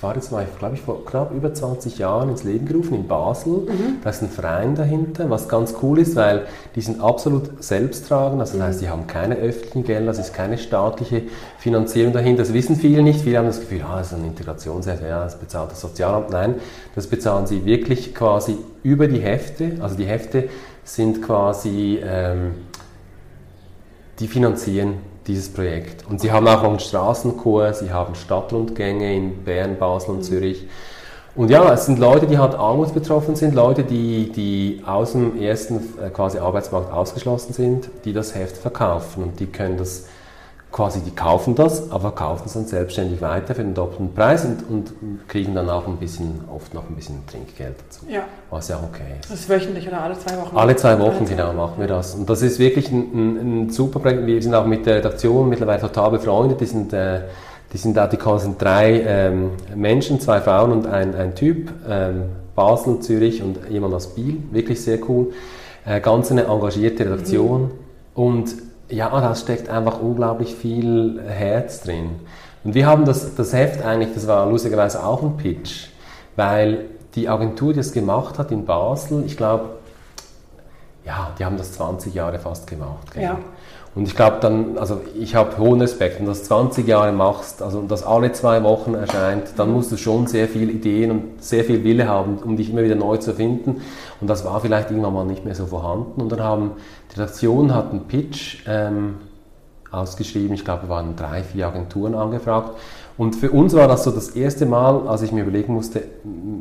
war jetzt mal, glaube ich, vor knapp über 20 Jahren ins Leben gerufen in Basel. Mhm. Da ist ein Verein dahinter, was ganz cool ist, weil die sind absolut selbsttragend, also das heißt, die haben keine öffentlichen Gelder, es ist keine staatliche Finanzierung dahinter. Das wissen viele nicht. Viele haben das Gefühl, ah, das ist ein Integrationsheft, ja, das bezahlt das Sozialamt. Nein, das bezahlen sie wirklich quasi über die Hefte. Also die Hefte sind quasi ähm, die finanzieren dieses Projekt. Und sie haben auch einen Straßenkurs, sie haben Stadtrundgänge in Bern, Basel und Zürich. Und ja, es sind Leute, die halt armutsbetroffen sind, Leute, die, die aus dem ersten äh, quasi Arbeitsmarkt ausgeschlossen sind, die das Heft verkaufen und die können das quasi, die kaufen das, aber kaufen es dann selbstständig weiter für den doppelten Preis und, und kriegen dann auch ein bisschen, oft noch ein bisschen Trinkgeld dazu. Ja. Was ja okay ist. Das ist wöchentlich oder alle zwei Wochen? Alle zwei Wochen, Alle genau, machen wir das. Und das ist wirklich ein, ein, ein super Projekt. Wir sind auch mit der Redaktion mittlerweile total befreundet. Die sind, äh, die sind da, die sind drei ähm, Menschen, zwei Frauen und ein, ein Typ, ähm, Basel, Zürich und jemand aus Biel. Wirklich sehr cool. Äh, ganz eine engagierte Redaktion. Und ja, da steckt einfach unglaublich viel Herz drin. Und wir haben das, das Heft eigentlich, das war lustigerweise auch ein Pitch, weil die Agentur, die es gemacht hat in Basel, ich glaube, ja, die haben das 20 Jahre fast gemacht. gell? Ja. Und ich glaube dann, also ich habe hohen Respekt, wenn du das 20 Jahre machst, also das alle zwei Wochen erscheint, dann musst du schon sehr viele Ideen und sehr viel Wille haben, um dich immer wieder neu zu finden. Und das war vielleicht irgendwann mal nicht mehr so vorhanden. Und dann haben die Redaktion hat einen Pitch ähm, ausgeschrieben. Ich glaube, wir waren drei, vier Agenturen angefragt. Und für uns war das so das erste Mal, als ich mir überlegen musste,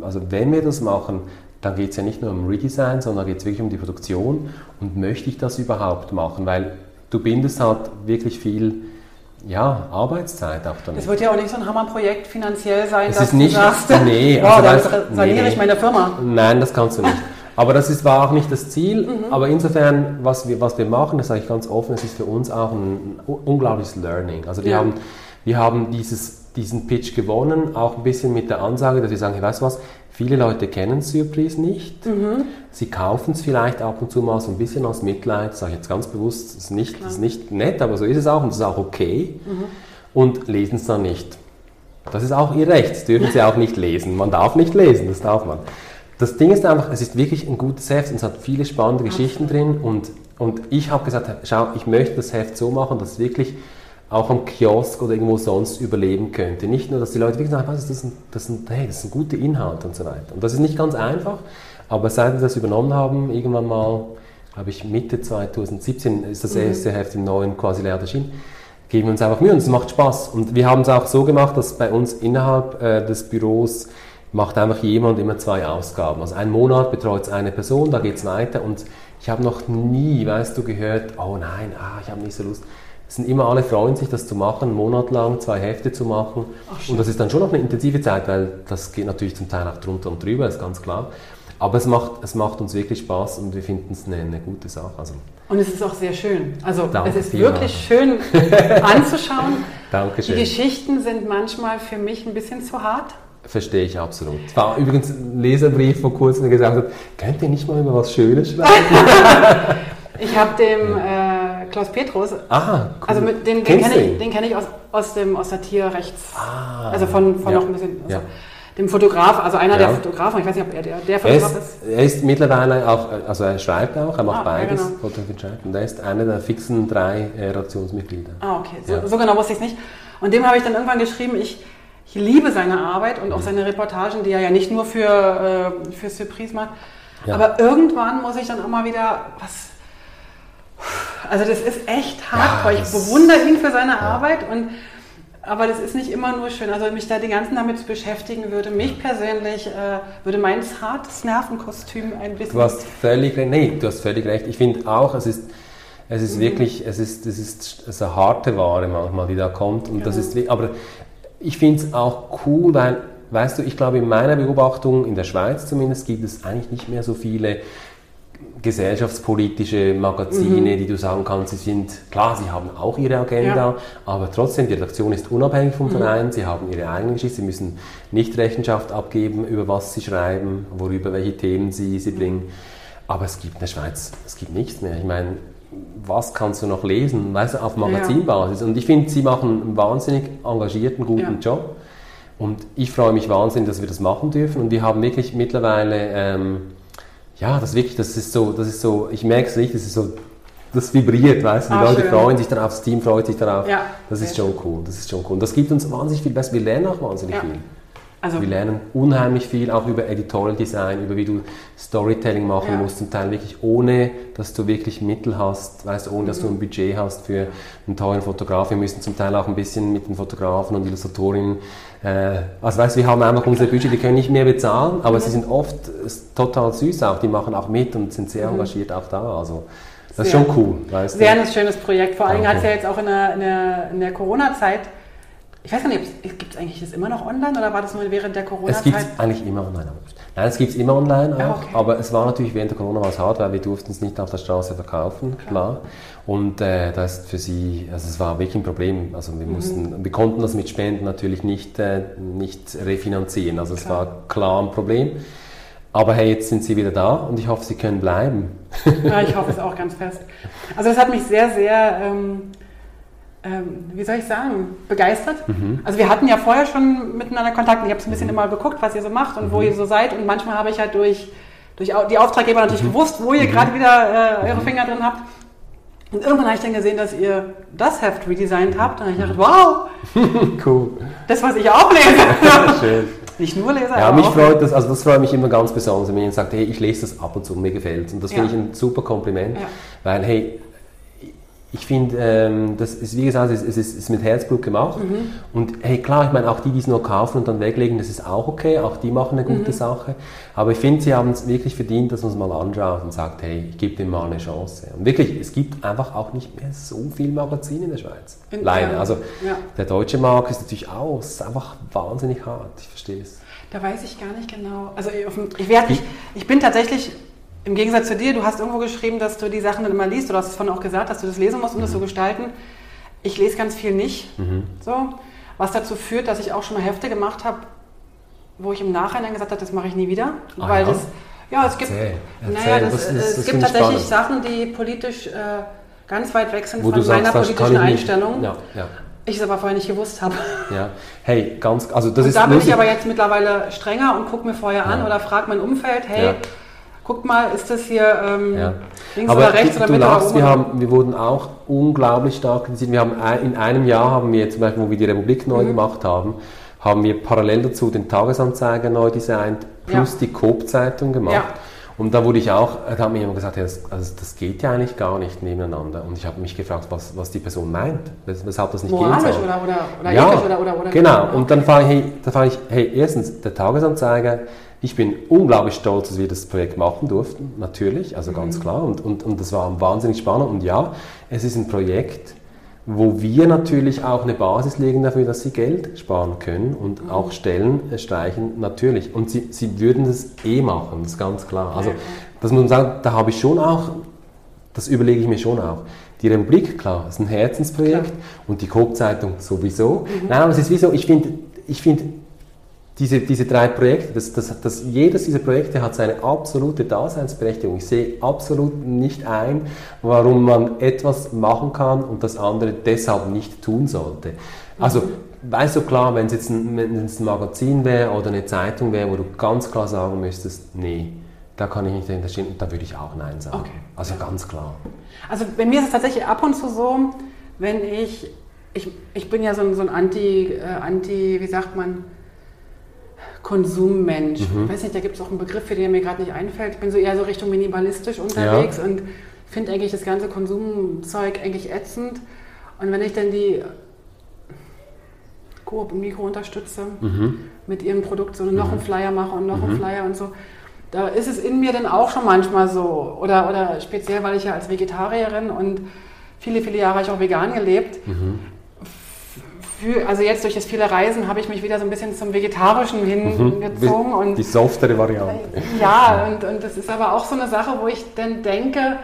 also wenn wir das machen, dann geht es ja nicht nur um Redesign, sondern geht es wirklich um die Produktion. Und möchte ich das überhaupt machen? Weil du bindest halt wirklich viel ja, Arbeitszeit auch damit. Das wird ja auch nicht so ein Hammerprojekt finanziell sein, Es dass ist nicht- du sagst, nee, wow, also damit weißt- saniere nee, ich meine Firma. Nein, das kannst du nicht. Aber das ist, war auch nicht das Ziel. Mhm. Aber insofern, was wir, was wir machen, das sage ich ganz offen, es ist für uns auch ein, un- unglaubliches Learning. Also wir, Ja. haben, wir haben dieses, diesen Pitch gewonnen, auch ein bisschen mit der Ansage, dass wir sagen, hey, weißt du was, viele Leute kennen Surprise nicht. Mhm. Sie kaufen es vielleicht ab und zu mal so ein bisschen aus Mitleid, das sage ich jetzt ganz bewusst, das ist nicht, das ist nicht nett, aber so ist es auch und das ist auch okay. Mhm. Und lesen es dann nicht. Das ist auch ihr Recht, das dürfen sie auch nicht lesen. Man darf nicht lesen, das darf man. Das Ding ist einfach, es ist wirklich ein gutes Heft und es hat viele spannende Geschichten drin und, und ich habe gesagt, schau, ich möchte das Heft so machen, dass es wirklich auch am Kiosk oder irgendwo sonst überleben könnte. Nicht nur, dass die Leute wirklich sagen, was, das, sind, das, sind, hey, das sind gute Inhalte und so weiter. Und das ist nicht ganz einfach, aber seit wir das übernommen haben, irgendwann mal, glaube ich, Mitte 2017 ist das erste Heft im neuen quasi leer erschienen, geben wir uns einfach Mühe und es macht Spaß. Und wir haben es auch so gemacht, dass bei uns innerhalb äh, des Büros macht einfach jemand immer zwei Ausgaben. Also einen Monat betreut es eine Person, da geht es weiter und ich habe noch nie, weißt du, gehört, oh nein, ah, ich habe nicht so Lust. Es sind immer alle freuen sich, das zu machen, einen Monat lang zwei Hefte zu machen. und das ist dann schon noch eine intensive Zeit, weil das geht natürlich zum Teil auch drunter und drüber, ist ganz klar. Aber es macht, es macht uns wirklich Spaß und wir finden es eine, eine gute Sache. Also, Und es ist auch sehr schön. Also es ist wirklich schön anzuschauen. Die Dankeschön. Geschichten sind manchmal für mich ein bisschen zu hart. Verstehe ich absolut. Es war übrigens ein Leserbrief vor kurzem, der gesagt hat, könnt ihr nicht mal über was Schönes schreiben? Ich habe dem äh, Klaus Petrus, ah, cool. also mit, den, den kenne ich, den kenn ich aus, aus, dem, aus der Tierrechts, Ah, also von, von ja, noch ein bisschen. Also, ja. dem Fotograf, also einer Ja. der Fotografen, ich weiß nicht, ob er der, der Er Fotograf ist, ist. er ist mittlerweile auch, also er schreibt auch, er macht Ah, ja, beides, genau. Fotografie und Schreiben. Und er ist einer der fixen drei äh, Redaktionsmitglieder. Ah, okay, so, Ja. so genau wusste ich es nicht. Und dem habe ich dann irgendwann geschrieben, ich, ich liebe seine Arbeit und auch Mhm. seine Reportagen, die er ja nicht nur für, äh, für Surprise macht. Ja. Aber irgendwann muss ich dann auch mal wieder was. Also das ist echt hardcore. ich das- bewundere ihn für seine Arbeit und aber das ist nicht immer nur schön. Also mich da den ganzen damit zu beschäftigen würde mich persönlich, äh, würde mein zartes Nervenkostüm ein bisschen. Du hast völlig recht. Nee, du hast völlig recht. Ich finde auch, es ist, es Mhm. ist wirklich, es ist, es ist, es ist eine harte Ware manchmal, die da kommt. Und das ist, aber ich finde es auch cool, weil, weißt du, ich glaube, in meiner Beobachtung, in der Schweiz zumindest, gibt es eigentlich nicht mehr so viele gesellschaftspolitische Magazine, die du sagen kannst, sie sind, klar, sie haben auch ihre Agenda, Ja. aber trotzdem, die Redaktion ist unabhängig vom Verein, sie haben ihre eigene Geschichte, sie müssen nicht Rechenschaft abgeben, über was sie schreiben, worüber, welche Themen sie, sie bringen. Aber es gibt in der Schweiz, es gibt nichts mehr. Ich meine, was kannst du noch lesen, weißt du, auf Magazinbasis? Und ich finde, sie machen einen wahnsinnig engagierten, guten Ja. Job. Und ich freue mich wahnsinnig, dass wir das machen dürfen. Und wir haben wirklich mittlerweile, ähm, ja, das wirklich, das ist so, das ist so, ich merke es richtig, das ist so, das vibriert, weißt du, die Ah, Leute schön. freuen sich darauf, das Team freut sich darauf. Ja, das ist schon cool, das ist schon cool. Und das gibt uns wahnsinnig viel besser, wir lernen auch wahnsinnig Ja. viel. Also Wir lernen unheimlich viel, auch über Editorial Design, über wie du Storytelling machen Ja. musst, zum Teil wirklich ohne, dass du wirklich Mittel hast, weißt, ohne dass du Mhm. ein Budget hast für einen teuren Fotograf. Wir müssen zum Teil auch ein bisschen mit den Fotografen und Illustratorinnen, äh, also weißt, wir haben einfach unsere Budget, wir können nicht mehr bezahlen, aber Mhm. sie sind oft total süß auch, die machen auch mit und sind sehr engagiert auch da. Also das ist Mhm. Sehr. schon cool, weißt Sehr du. ein schönes Projekt. Vor allem hat es ja jetzt auch in der, in der, in der Corona-Zeit, ich weiß gar nicht, gibt es eigentlich das immer noch online oder war das nur während der Es gibt Corona-Zeit? es eigentlich immer online. Nein, es gibt es immer online auch, okay. aber es war natürlich während der Corona was hart, weil wir durften es nicht auf der Straße verkaufen, klar. Und äh, das ist für sie, also es war wirklich ein Problem. Also Mhm. wir mussten, wir konnten das mit Spenden natürlich nicht, äh, nicht refinanzieren. Also es Klar. war klar ein Problem. Aber hey, jetzt sind sie wieder da und ich hoffe, sie können bleiben. Ja, ich hoffe es auch ganz fest. Also das hat mich sehr, sehr, ähm, ähm, wie soll ich sagen, begeistert. Mhm. Also wir hatten ja vorher schon miteinander Kontakt und ich habe so ein bisschen immer geguckt, was ihr so macht und wo Mhm. ihr so seid und manchmal habe ich halt durch, durch die Auftraggeber natürlich Mhm. gewusst, wo ihr gerade wieder äh, eure Finger drin habt. Und irgendwann habe ich dann gesehen, dass ihr das Heft redesigned habt und dann habe ich gedacht, wow, cool. das, was ich auch lese. Schön. Nicht nur lese, Ja, mich auch. freut das, also das freut mich immer ganz besonders, wenn jemand sagt, hey, ich lese das ab und zu, mir gefällt Und das finde Ja. ich ein super Kompliment, Ja. weil hey, ich finde, ähm, das ist wie gesagt, es ist, es ist mit Herzblut gemacht. Mhm. Und hey, klar, ich meine, auch die, die es nur kaufen und dann weglegen, das ist auch okay, auch die machen eine gute Mhm. Sache. Aber ich finde, sie haben es wirklich verdient, dass man es mal anschaut und sagt, hey, ich gebe dem mal eine Chance. Und wirklich, es gibt einfach auch nicht mehr so viel Magazin in der Schweiz. In- Leider. Also Ja. der deutsche Markt ist natürlich auch, es ist einfach wahnsinnig hart. Ich verstehe es. Da weiß ich gar nicht genau. Also ich, ich, werd, ich, ich bin tatsächlich, im Gegensatz zu dir, du hast irgendwo geschrieben, dass du die Sachen dann immer liest, oder hast es vorhin auch gesagt, dass du das lesen musst, um das Mhm. zu gestalten. Ich lese ganz viel nicht. So, was dazu führt, dass ich auch schon mal Hefte gemacht habe, wo ich im Nachhinein gesagt habe, das mache ich nie wieder. Ah, weil ja? das, ja, es gibt, Erzähl, naja, erzähl, das, das äh, das es gibt ich tatsächlich spannend. Sachen, die politisch äh, ganz weit weg sind Wo von du sagst, meiner das kann politischen ich. Einstellung. Ja, ja, Ich es aber vorher nicht gewusst habe. ja. Hey, ganz, also das Und ist da bin ich aber jetzt mittlerweile strenger und gucke mir vorher an oder frage mein Umfeld, hey, Guck mal, ist das hier ähm, Ja. links Aber oder rechts du, oder du lachst, wir, haben, wir wurden auch unglaublich stark kritisiert. Wir haben in einem Jahr haben wir zum Beispiel, wo wir die Republik Mhm. neu gemacht haben, haben wir parallel dazu den Tagesanzeiger neu designt plus Ja. die Coop-Zeitung gemacht. Ja. Und da wurde ich auch, da hat mir jemand gesagt, ja, das, also das geht ja eigentlich gar nicht nebeneinander. Und ich habe mich gefragt, was, was die Person meint, wes- weshalb das nicht Moralisch gehen soll. oder, oder, oder ja, ethisch oder, oder, oder genau. Und dann fahre ich, hey, da ich, hey, erstens, der Tagesanzeiger, ich bin unglaublich stolz, dass wir das Projekt machen durften, natürlich, also ganz klar. Und, und, und das war wahnsinnig spannend. Und ja, es ist ein Projekt, wo wir natürlich auch eine Basis legen dafür, dass sie Geld sparen können und auch Stellen streichen, natürlich. Und sie, sie würden das eh machen, das ist ganz klar. Also, das muss man sagen, da habe ich schon auch das überlege ich mir schon auch. Die Republik, klar, ist ein Herzensprojekt Klar. und die Coop-Zeitung sowieso. Nein, aber es ist wie so, ich finde, ich finde diese, diese drei Projekte, das, das, das, jedes dieser Projekte hat seine absolute Daseinsberechtigung. Ich sehe absolut nicht ein, warum man etwas machen kann und das andere deshalb nicht tun sollte. Also weißt du klar, wenn es jetzt ein, wenn es ein Magazin wäre oder eine Zeitung wäre, wo du ganz klar sagen müsstest, nee, da kann ich nicht dahinter stehen, da würde ich auch Nein sagen. Okay. Also ganz klar. Also bei mir ist es tatsächlich ab und zu so, wenn ich, ich, ich bin ja so ein, so ein Anti, äh, Anti, wie sagt man, Konsummensch. Mhm. Ich weiß nicht, da gibt es auch einen Begriff, für den mir gerade nicht einfällt. Ich bin so eher so Richtung minimalistisch unterwegs ja. und finde eigentlich das ganze Konsumzeug eigentlich ätzend. Und wenn ich dann die Coop und Mikro unterstütze mhm. mit ihrem Produkt, so noch mhm. einen Flyer mache und noch einen mhm. Flyer und so, da ist es in mir dann auch schon manchmal so. Oder, oder speziell, weil ich ja als Vegetarierin und viele, viele Jahre ich auch vegan gelebt, mhm also jetzt durch das viele Reisen habe ich mich wieder so ein bisschen zum Vegetarischen mhm. hingezogen. Mhm. Und, die softere Variante. Ja, und, und das ist aber auch so eine Sache, wo ich dann denke,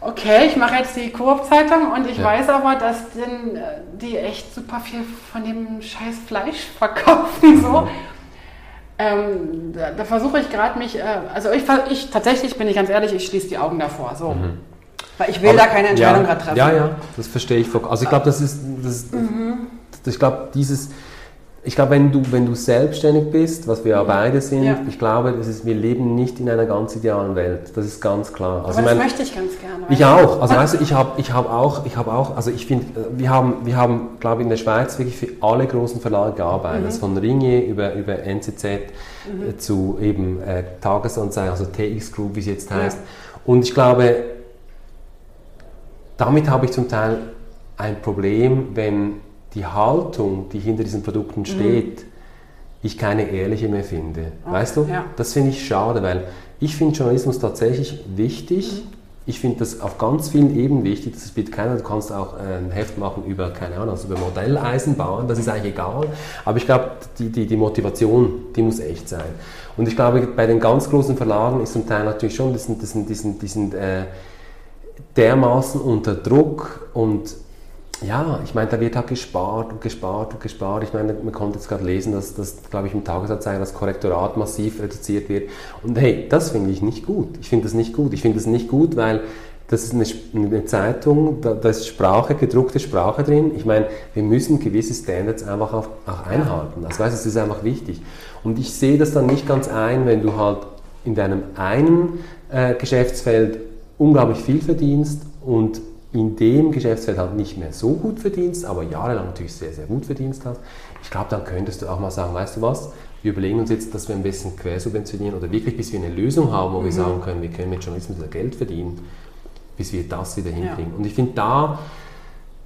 okay, ich mache jetzt die Koop-Zeitung und ich ja. weiß aber, dass denn, äh, die echt super viel von dem scheiß Fleisch verkaufen. So. Mhm. Ähm, da, da versuche ich gerade mich, äh, also ich, ich tatsächlich bin ich ganz ehrlich, ich schließe die Augen davor. So. Mhm. Weil ich will Aber, da keine Entscheidung ja, gerade treffen. Ja, ja, das verstehe ich. Also ich glaube, das ist, das, mhm. ich glaube, dieses, ich glaube, wenn du, wenn du selbstständig bist, was wir ja mhm. beide sind, ja. ich glaube, das ist, wir leben nicht in einer ganz idealen Welt. Das ist ganz klar. Also Aber das mein, möchte ich ganz gerne. Ich auch. Also weißt du, ich habe ich hab auch, ich habe auch, also ich finde, wir haben, wir haben, glaube ich, in der Schweiz wirklich für alle großen Verlage gearbeitet. Mhm. Also von Ringier über, über NCZ mhm. Äh, zu eben äh, Tagesanzeigen, also TX Group, wie es jetzt heißt. Ja. Und ich glaube, damit habe ich zum Teil ein Problem, wenn die Haltung, die hinter diesen Produkten mhm. steht, mhm. ich keine ehrliche mehr finde. Okay, weißt du? Ja. Das finde ich schade, weil ich finde Journalismus tatsächlich wichtig. Mhm. Ich finde das auf ganz vielen Ebenen wichtig. Das spielt keiner. Du kannst auch ein Heft machen über, keine Ahnung, also über Modelleisenbahn. Das ist eigentlich egal. Aber ich glaube, die, die, die Motivation, die muss echt sein. Und ich glaube, bei den ganz großen Verlagen ist zum Teil natürlich schon diesen, diesen, diesen, diesen äh, dermaßen unter Druck und ja, ich meine, da wird halt gespart und gespart und gespart. Ich meine, man konnte jetzt gerade lesen, dass das, glaube ich, im Tagesanzeiger das Korrektorat massiv reduziert wird. Und hey, das finde ich nicht gut. Ich finde das nicht gut. Ich finde das nicht gut, weil das ist eine, eine Zeitung, da, da, ist Sprache, gedruckte Sprache drin. Ich meine, wir müssen gewisse Standards einfach auch, auch einhalten. Das heißt, es ist einfach wichtig. Und ich sehe das dann nicht ganz ein, wenn du halt in deinem einen äh, Geschäftsfeld unglaublich viel verdienst und in dem Geschäftsfeld halt nicht mehr so gut verdienst, aber jahrelang natürlich sehr, sehr gut verdienst hast, ich glaube, dann könntest du auch mal sagen, weißt du was, wir überlegen uns jetzt, dass wir ein bisschen quersubventionieren oder wirklich, bis wir eine Lösung haben, wo mhm. wir sagen können, wir können mit Journalismus wieder Geld verdienen, bis wir das wieder hinkriegen. Ja. Und ich finde da,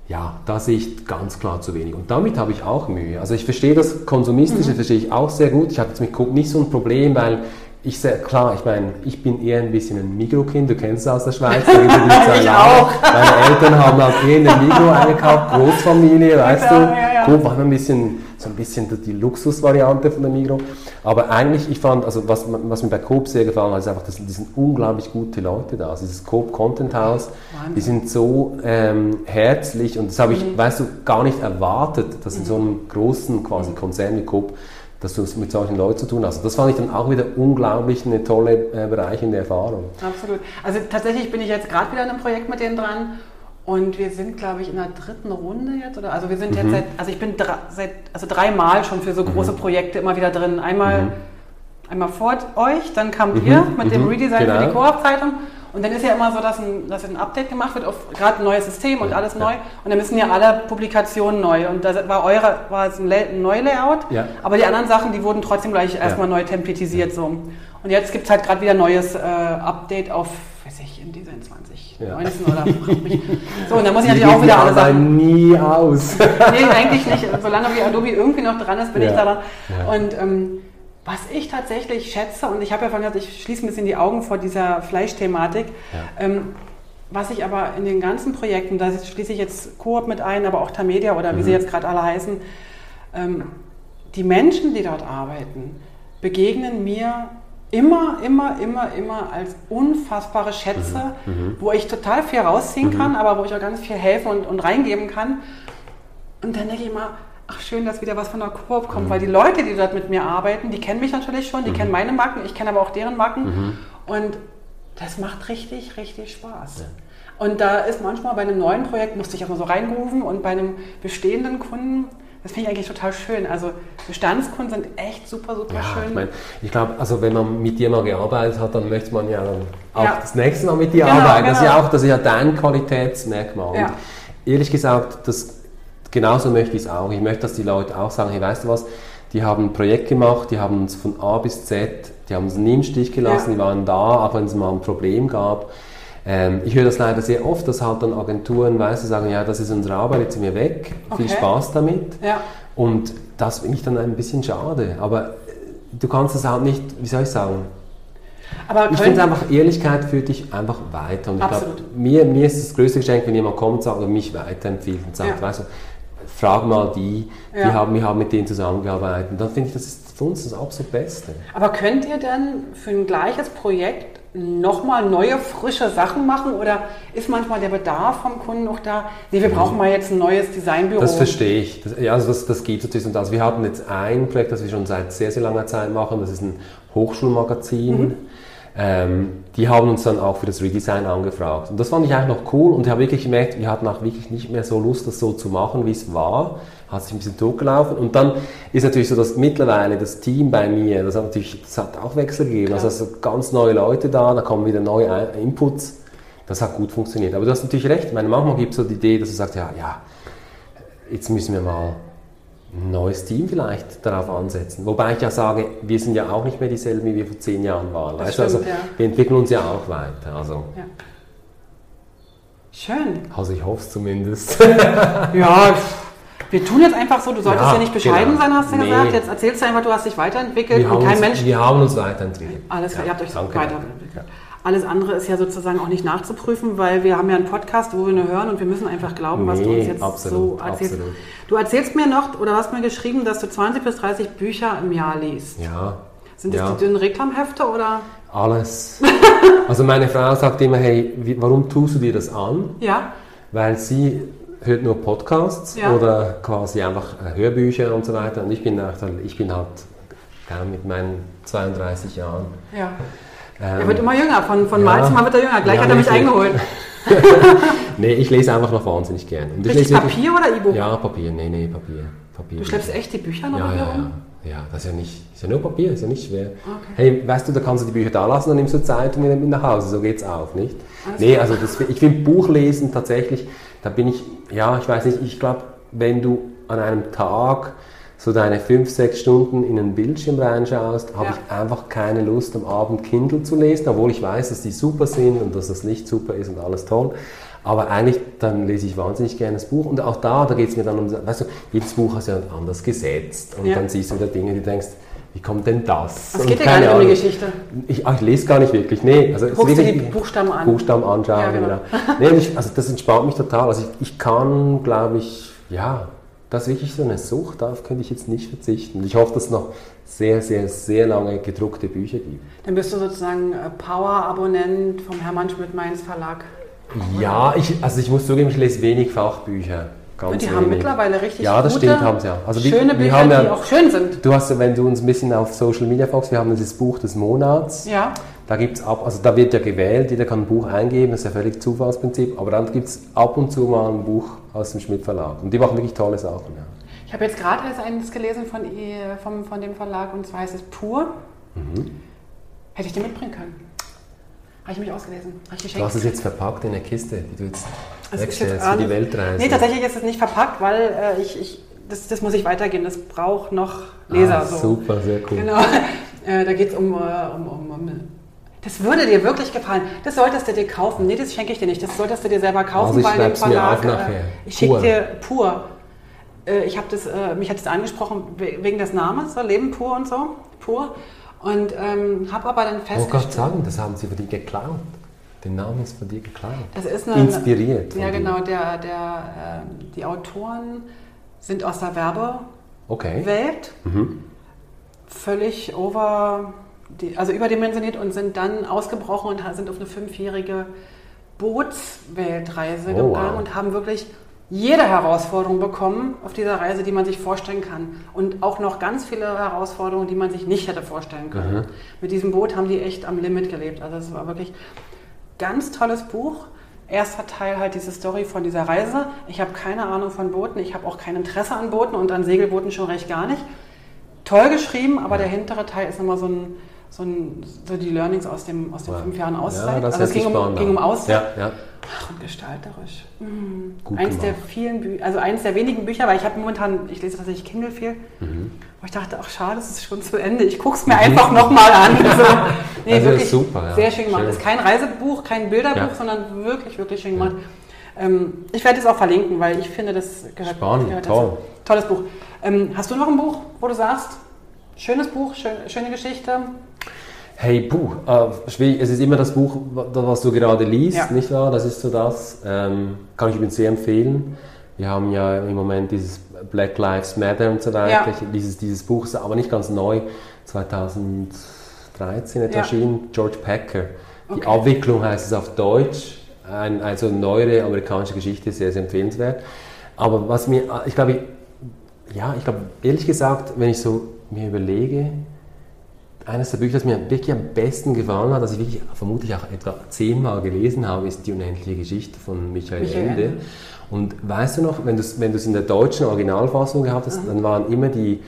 ja, da sehe ich ganz klar zu wenig. Und damit habe ich auch Mühe. Also ich verstehe das Konsumistische, mhm. verstehe ich auch sehr gut. Ich habe jetzt mit Coop nicht so ein Problem, weil ich sehr, klar, ich meine, ich bin eher ein bisschen ein Mikrokind, du kennst es aus der Schweiz. ich auch. Meine Eltern haben halt eh eine Mikro eingekauft, Großfamilie, weißt ja, du. Ja, ja. Coop war ein bisschen, so ein bisschen die Luxusvariante von der Migro. Aber eigentlich, ich fand, also was, was mir bei Coop sehr gefallen hat, ist einfach, dass die sind unglaublich gute Leute da. Also dieses Coop Content House, Wahnsinn. die sind so ähm, herzlich und das habe ich, mhm. weißt du, gar nicht erwartet, dass in so einem großen quasi Konzern wie Coop dass du es mit solchen Leuten zu tun hast. Das fand ich dann auch wieder unglaublich eine tolle äh, bereichernde Erfahrung. Absolut. Also tatsächlich bin ich jetzt gerade wieder in einem Projekt mit denen dran und wir sind, glaube ich, in der dritten Runde jetzt. Oder? Also wir sind mhm. jetzt seit, also ich bin drei, seit, also dreimal schon für so große mhm. Projekte immer wieder drin. Einmal, mhm. einmal vor euch, dann kamt ihr mhm. mit dem mhm. Redesign genau. für die Koop-Zeitung und dann ist ja immer so, dass ein, dass ein Update gemacht wird auf gerade ein neues System und alles neu. Und dann müssen ja alle Publikationen neu. Und da war eure war es ein, ein Layout, ja. aber die anderen Sachen, die wurden trotzdem gleich erstmal ja. neu templatisiert. So. Und jetzt gibt es halt gerade wieder ein neues äh, Update auf, weiß ich, in Design 2019 ja. oder mich. So, und dann muss ich natürlich auch wieder alle Sachen. nie aus. nee, eigentlich nicht. Solange wie Adobe irgendwie noch dran ist, bin ich da dran. Und ähm, was ich tatsächlich schätze, und ich habe ja vorhin gesagt, ich schließe ein bisschen die Augen vor dieser Fleischthematik, ja. ähm, was ich aber in den ganzen Projekten, da schließe ich jetzt Coop mit ein, aber auch Tamedia oder wie mhm. sie jetzt gerade alle heißen, ähm, die Menschen, die dort arbeiten, begegnen mir immer, immer, immer, immer als unfassbare Schätze, mhm. mhm. wo ich total viel rausziehen mhm. kann, aber wo ich auch ganz viel helfen und, und reingeben kann. Und dann denke ich immer, ach schön, dass wieder was von der Coop kommt, mhm. weil die Leute, die dort mit mir arbeiten, die kennen mich natürlich schon, die mhm. kennen meine Marken, ich kenne aber auch deren Marken mhm. und das macht richtig, richtig Spaß. Ja. Und da ist manchmal bei einem neuen Projekt, musste ich auch mal so reinrufen und bei einem bestehenden Kunden Das finde ich eigentlich total schön. Also Bestandskunden sind echt super, super Ja, schön. ich meine, ich glaube, also wenn man mit dir mal gearbeitet hat, dann möchte man ja dann auch Ja. das nächste Mal mit dir Genau, arbeiten. Das ist ja genau. auch, das ist ja dein Qualitätsmerkmal. Ja. Ehrlich gesagt, das, genauso möchte ich es auch. Ich möchte, dass die Leute auch sagen, hey, weißt du was, die haben ein Projekt gemacht, die haben uns von A bis Z, die haben uns nie im Stich gelassen, Ja. die waren da, auch wenn es mal ein Problem gab. Ähm, ich höre das leider sehr oft, dass halt dann Agenturen, weißt du, sagen, ja, das ist unsere Arbeit, jetzt sind wir weg, viel Okay. Spaß damit. Ja. Und das finde ich dann ein bisschen schade. Aber äh, du kannst es halt nicht, wie soll ich sagen, Aber ich finde einfach, Ehrlichkeit führt dich einfach weiter. Und ich glaube, mir, mir ist das größte Geschenk, wenn jemand kommt und sagt, mich weiterempfiehlt und sagt, Ja. weißt du, frag mal die, die Ja. haben, wir haben mit denen zusammengearbeitet. Und dann finde ich, das ist für uns das absolut Beste. aber könnt ihr denn für ein gleiches Projekt nochmal neue, frische Sachen machen? Oder ist manchmal der Bedarf vom Kunden auch da? Nee, wir brauchen mal jetzt ein neues Designbüro. Das verstehe ich. Das, ja, also das, das geht natürlich. Und also wir hatten jetzt ein Projekt, das wir schon seit sehr, sehr langer Zeit machen. Das ist ein Hochschulmagazin. Mhm. Ähm, die haben uns dann auch für das Redesign angefragt. Und das fand ich eigentlich noch cool und ich habe wirklich gemerkt, wir hatten auch wirklich nicht mehr so Lust, das so zu machen, wie es war. Hat sich ein bisschen totgelaufen. Und dann ist natürlich so, dass mittlerweile das Team bei mir, das hat natürlich, das hat auch Wechsel gegeben. Also es sind ganz neue Leute da, da kommen wieder neue Ein- Inputs. Das hat gut funktioniert. Aber du hast natürlich recht. Ich meine, manchmal gibt es so die Idee, dass du sagst, ja, ja, jetzt müssen wir mal ein neues Team vielleicht darauf ansetzen. Wobei ich ja sage, wir sind ja auch nicht mehr dieselben, wie wir vor zehn Jahren waren. Das Weißt also stimmt, ja. wir entwickeln uns ja auch weiter. Also, Ja. Schön. also ich hoffe es zumindest. Ja, wir tun jetzt einfach so, du solltest ja, Ja, nicht bescheiden genau. sein, hast du Nee. gesagt. Jetzt erzählst du einfach, du hast dich weiterentwickelt Wir und haben, kein uns, Mensch. wir haben uns weiterentwickelt. Alles klar, Ja, ihr habt euch danke. weiterentwickelt. Alles andere ist ja sozusagen auch nicht nachzuprüfen, weil wir haben ja einen Podcast, wo wir nur hören und wir müssen einfach glauben, was du Nee, uns jetzt absolut, so erzählst. absolut. Du erzählst mir noch, oder hast mir geschrieben, dass du 20 bis 30 Bücher im Jahr liest. Ja. Sind das ja. die dünnen Reklamhefte oder? Alles. Also meine Frau sagt immer, hey, warum tust du dir das an? Ja, Weil sie hört nur Podcasts Ja. oder quasi einfach äh, Hörbücher und so weiter. Und ich bin, halt- ich bin halt mit meinen 32 Jahren. ja. Ähm, Er wird immer jünger, von, von ja. Mal zu Mal wird er jünger. Gleich Ja, hat er mich nicht- eingeholt. Nee, ich lese einfach noch wahnsinnig gerne. Und ich Richtig Papier oder E-Book? Ja, Papier. Nee, nee, Papier. Papier. Du schleppst echt die Bücher noch ja, ja, rum? ja, ja. Das ist ja nicht, ist ja nur Papier, ist ja nicht schwer. Okay. Hey, weißt du, da kannst du die Bücher da lassen, dann nimmst du Zeitung mit nach Hause. So geht's auch, nicht? Alles nee, also das, ich finde Buchlesen tatsächlich, da bin ich, ja, ich weiß nicht, ich glaube, wenn du an einem Tag so deine fünf, sechs Stunden in einen Bildschirm reinschaust, habe Ja. ich einfach keine Lust, am Abend Kindle zu lesen, obwohl ich weiß, dass die super sind und dass das Licht super ist und alles toll. Aber eigentlich, dann lese ich wahnsinnig gerne das Buch. Und auch da, da geht es mir dann um, weißt du, jedes Buch hast ja anders gesetzt. Und Ja. dann siehst du wieder Dinge, die du denkst, wie kommt denn das? Es geht ja gar keine nicht um die Ahnung. Geschichte. Ich, ach, ich lese gar nicht wirklich, nee. Also Guckst dir wirklich- die Buchstaben an. Buchstaben anschauen, Ja, genau. genau. Nee, ich, also das entspannt mich total. Also ich, ich kann, glaube ich, ja, das ist wirklich so eine Sucht, darauf könnte ich jetzt nicht verzichten. Ich hoffe, dass es noch sehr, sehr, sehr lange gedruckte Bücher gibt. Dann bist du sozusagen äh, Power-Abonnent vom Hermann Schmidt-Mainz Verlag. Ja, ich, also ich muss zugeben, ich lese wenig Fachbücher. Ganz Und die wenig. haben mittlerweile richtig Ja, das gute, stimmt, haben sie ja. Also wir- schöne wir Bücher, haben ja- die auch schön sind. Du hast, wenn du uns ein bisschen auf Social Media folgst, wir haben dieses Buch des Monats. Ja, Da gibt's ab, also da wird ja gewählt, jeder kann ein Buch eingeben, das ist ja völlig Zufallsprinzip, aber dann gibt es ab und zu mal ein Buch aus dem Schmidt Verlag. Und die machen wirklich tolle Sachen. Ja. ich habe jetzt gerade erst eines gelesen von, vom, von dem Verlag und zwar heißt es Pur. Mhm. Hätte ich dir mitbringen können. Habe ich mich ausgelesen. Habe ich Du hast es jetzt verpackt in eine Kiste, die du jetzt ist wegstellst für die Weltreise. Nee, tatsächlich ist es nicht verpackt, weil äh, ich, ich, das, das muss ich weitergeben. Das braucht noch Leser. Ah, so. Super, sehr cool. Genau. Äh, da geht es um, äh, um, um, um. Das würde dir wirklich gefallen. Das solltest du dir kaufen. Nee, das schenke ich dir nicht. Das solltest du dir selber kaufen, Also ich weil dem schreib's mir Verlag. auf nachher. Äh, ich schicke dir pur. Äh, ich habe das, äh, mich hat das angesprochen we- wegen des Namens, so Leben pur und so, pur. Und ähm, habe aber dann Ich wollte gerade festgestellt, sagen, das haben sie von dir geklaut. Den Namen ist von dir geklaut. das ist eine, Inspiriert. Ja, genau. Der, der, ähm, die Autoren sind aus der Werbewelt. Okay. Mhm. völlig over, die, also überdimensioniert und sind dann ausgebrochen und sind auf eine fünfjährige Bootsweltreise Oh, gegangen wow. und haben wirklich jede Herausforderung bekommen auf dieser Reise, die man sich vorstellen kann. Und auch noch ganz viele Herausforderungen, die man sich nicht hätte vorstellen können. Mhm. Mit diesem Boot haben die echt am Limit gelebt. Also es war wirklich ganz tolles Buch. Erster Teil halt diese Story von dieser Reise. Ich habe keine Ahnung von Booten, ich habe auch kein Interesse an Booten und an Segelbooten schon recht gar nicht. Toll geschrieben, aber der hintere Teil ist nochmal so ein, so, ein, so die Learnings aus, dem, aus den Ja. fünf Jahren Ja, Auszeit. das also es ging um, ging um Auszeit. Ja, ja. Ach, und gestalterisch. Mhm. Gut Eins der gemacht. vielen Bücher, also eins der wenigen Bücher, weil ich habe momentan, ich lese tatsächlich Kindle viel, Mhm. wo ich dachte, ach schade, es ist schon zu Ende. Ich gucke es mir einfach nochmal an. So. Nee, Also wirklich super, ja. sehr schön gemacht. Es ist kein Reisebuch, kein Bilderbuch, Ja. sondern wirklich, wirklich schön gemacht. Ähm, ich werde es auch verlinken, weil ich finde, das gehört, Spannend, gehört toll. dazu. Tolles Buch. Ähm, hast du noch ein Buch, wo du sagst, schönes Buch, schön, schöne Geschichte? Hey, puh, äh, schwierig. Es ist immer das Buch, wa- was du gerade liest, Ja. nicht wahr? Das ist so das. Ähm, kann ich übrigens sehr empfehlen. Wir haben ja im Moment dieses Black Lives Matter und so weiter. Ja. Ich, dieses, dieses Buch ist aber nicht ganz neu. 2013 etwa Ja. erschienen. George Packer. Die Okay. Abwicklung heißt es auf Deutsch. Ein, also neuere amerikanische Geschichte, sehr, sehr empfehlenswert. Aber was mir, ich glaube, ja, ich glaube, ehrlich gesagt, wenn ich so mir überlege, eines der Bücher, das mir wirklich am besten gefallen hat, das ich wirklich vermutlich auch etwa zehnmal gelesen habe, ist Die unendliche Geschichte von Michael, Michael Ende. Ende. Und weißt du noch, wenn du es wenn du's in der deutschen Originalfassung gehabt hast, dann waren immer die,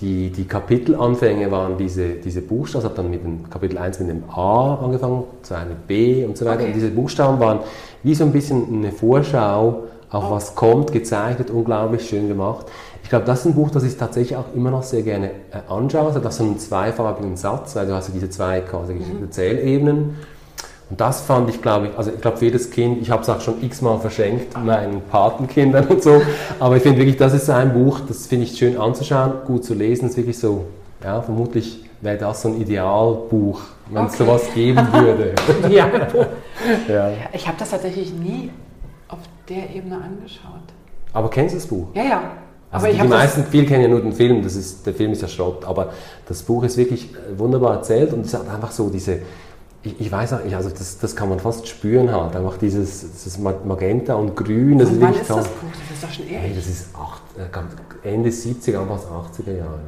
die, die Kapitelanfänge waren diese, diese Buchstaben, ich habe dann mit dem Kapitel 1 mit dem A angefangen, 2 mit B und so weiter. Okay. Und diese Buchstaben waren wie so ein bisschen eine Vorschau auf Oh. was kommt, gezeichnet, unglaublich schön gemacht. Ich glaube, das ist ein Buch, das ich tatsächlich auch immer noch sehr gerne äh, anschaue. Es hat auch so einen zweifarbigen Satz, weil du hast ja diese zwei quasi Mhm. Erzählebenen. Und das fand ich, glaube ich, also ich glaube für jedes Kind, ich habe es auch schon x-mal verschenkt, meinen Patenkindern und so, aber ich finde wirklich, das ist so ein Buch, das finde ich schön anzuschauen, gut zu lesen, ist wirklich so, ja, vermutlich wäre das so ein Idealbuch, wenn es Okay. sowas geben würde. Ja. ja. Ich habe das tatsächlich nie auf der Ebene angeschaut. Aber kennst du das Buch? Ja, ja. Also Aber die, meisten, viele kennen ja nur den Film, das ist, der Film ist ja Schrott, aber das Buch ist wirklich äh, wunderbar erzählt und es hat einfach so diese, ich, ich weiß auch, ich- also das, das kann man fast spüren halt, einfach dieses, dieses Ma- Magenta und Grün, das Von ist wann ist das Buch? Das ist doch schon Hey, ewig. das ist acht, äh, Ende 70er, Anfang 80er Jahre.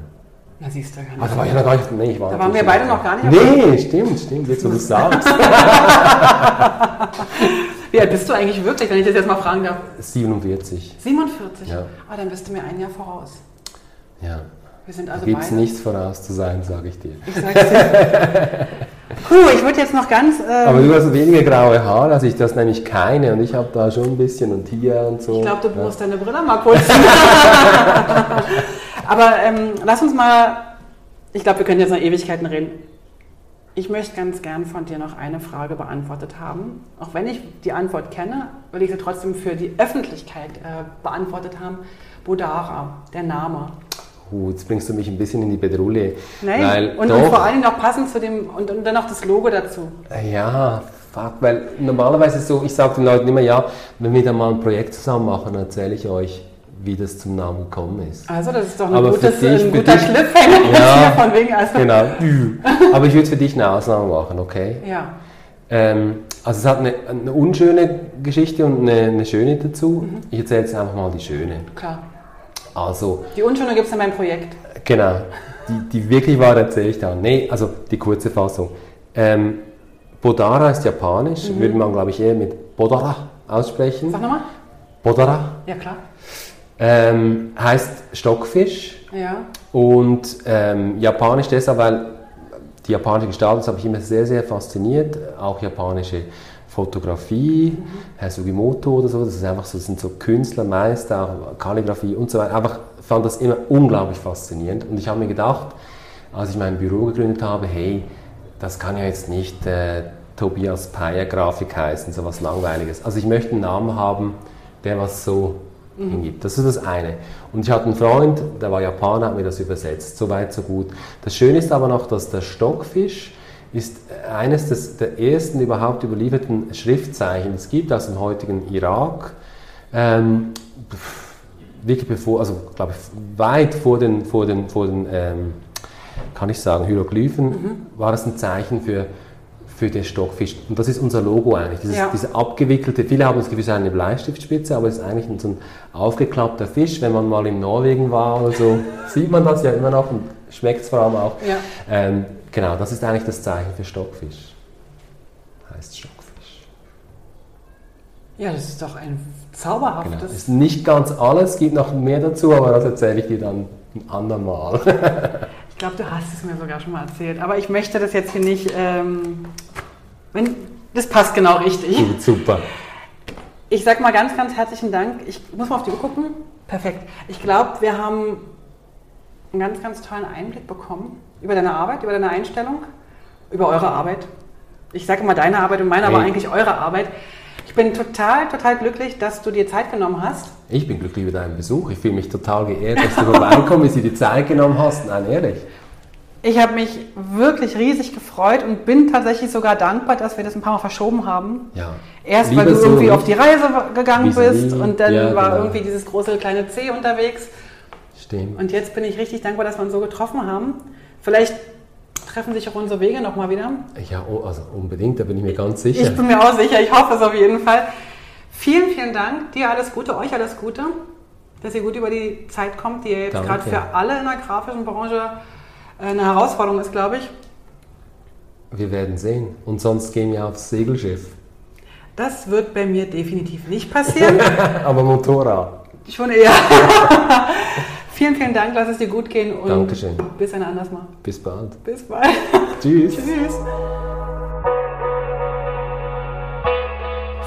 Na, siehst du gar nicht. Da war ich noch gar nicht, nee, ich war Da waren wir beide noch gar nicht Nee, stimmt, stimmt, jetzt wo du es sagst. Wie alt bist du eigentlich wirklich, wenn ich das jetzt mal fragen darf? 47, 47? Ja. Ah, dann bist du mir ein Jahr voraus. ja. Wir sind also gibt es beide. nichts voraus zu sein, sage ich dir. Ich sag's dir. Puh, ich würde jetzt noch ganz. Ähm, Aber du hast weniger graue Haare als ich, das nämlich keine und ich habe da schon ein bisschen und hier und so. ich glaube, du Ja. musst deine Brille mal kurz. Aber ähm, lass uns mal. Ich glaube, wir können jetzt noch Ewigkeiten reden. Ich möchte ganz gern von dir noch eine Frage beantwortet haben. Auch wenn ich die Antwort kenne, will ich sie trotzdem für die Öffentlichkeit äh, beantwortet haben. Bodara, der Name. Uh, jetzt bringst du mich ein bisschen in die Bedrulle. Nein, Weil und, und vor allem noch passend zu dem, und, und dann noch das Logo dazu. Ja, fuck, weil normalerweise ist so, ich sage den Leuten immer, ja, wenn wir da mal ein Projekt zusammen machen, dann erzähle ich euch, wie das zum Namen gekommen ist. Also, das ist doch ein, Aber gutes, dich- ein guter dich- Ja. von wegen. Also, Genau. Aber ich würde für dich eine Ausnahme machen, okay? Ja. Ähm, also es hat eine, eine unschöne Geschichte und eine, eine schöne dazu. Mhm. Ich erzähle jetzt einfach mal die schöne. Klar. Also, Die Unschöne gibt es in meinem Projekt. Genau. Die, die wirklich wahre erzähle ich dann. Nee, also die kurze Fassung. Ähm, Bodara ist japanisch, würde man glaube ich eher mit Bodara aussprechen. Sag nochmal. Bodara Ja, klar. Ähm, heißt Stockfisch Ja. und ähm, japanisch deshalb, weil die japanische Gestalt, das habe ich immer sehr, sehr fasziniert. Auch japanische Fotografie, Herr Sugimoto oder so, das ist einfach so, das sind so Künstler, Meister, auch Kalligrafie und so weiter. Einfach fand das immer unglaublich faszinierend. Und ich habe mir gedacht, als ich mein Büro gegründet habe, hey, das kann ja jetzt nicht äh, Tobias Peyer Grafik heißen, so was Langweiliges. Also ich möchte einen Namen haben, der was so hingibt. Das ist das eine. Und ich hatte einen Freund, der war Japaner, hat mir das übersetzt. So weit, so gut. Das Schöne ist aber noch, dass der Stockfisch ist eines des, der ersten überhaupt überlieferten Schriftzeichen, es gibt aus dem heutigen Irak. Ähm, wirklich bevor, also glaube ich, weit vor den, vor den, vor den ähm, kann ich sagen, Hieroglyphen, war das ein Zeichen für, für den Stockfisch. Und das ist unser Logo eigentlich. Dieses, Ja. Diese abgewickelte, viele haben das Gefühl, es ist eine Bleistiftspitze, aber es ist eigentlich so ein aufgeklappter Fisch. Wenn man mal in Norwegen war oder so, sieht man das ja immer noch und schmeckt es vor allem auch. Ja. Ähm, genau, das ist eigentlich das Zeichen für Stockfisch. Heißt Stockfisch. Ja, das ist doch ein zauberhaftes. Genau. Ist nicht ganz alles, gibt noch mehr dazu, aber das erzähle ich dir dann ein andermal. ich glaube, du hast es mir sogar schon mal erzählt, aber ich möchte das jetzt hier nicht. Ähm, wenn, das passt genau richtig. Gut, super. Ich sage mal ganz, ganz herzlichen Dank. Ich muss mal auf die Uhr gucken. Perfekt. Ich glaube, wir haben einen ganz, ganz tollen Einblick bekommen über deine Arbeit, über deine Einstellung, über eure Arbeit. Ich sage immer deine Arbeit und meine, hey. aber eigentlich eure Arbeit. Ich bin total, total glücklich, dass du dir Zeit genommen hast. Ich bin glücklich über deinen Besuch. Ich fühle mich total geehrt, dass du vorbeikommst, dass du dir Zeit genommen hast. Nein, ehrlich. Ich habe mich wirklich riesig gefreut und bin tatsächlich sogar dankbar, dass wir das ein paar Mal verschoben haben. Ja. Erst Lieber weil du so irgendwie auf die Reise gegangen bist und dann ja, war genau. irgendwie dieses große kleine C unterwegs. Stimmt. Und jetzt bin ich richtig dankbar, dass wir uns so getroffen haben. Vielleicht treffen sich auch unsere Wege nochmal wieder? Ja, oh, also unbedingt, da bin ich mir ganz sicher. Ich bin mir auch sicher, ich hoffe es auf jeden Fall. Vielen, vielen Dank. Dir alles Gute, euch alles Gute, dass ihr gut über die Zeit kommt, die jetzt gerade für alle in der grafischen Branche eine Herausforderung ist, glaube ich. Wir werden sehen. Und sonst gehen wir aufs Segelschiff. Das wird bei mir definitiv nicht passieren. Aber Motorrad. Schon eher. Vielen, vielen Dank, lass es dir gut gehen und Dankeschön. bis ein anderes Mal. Bis bald. Bis bald. Tschüss. Tschüss.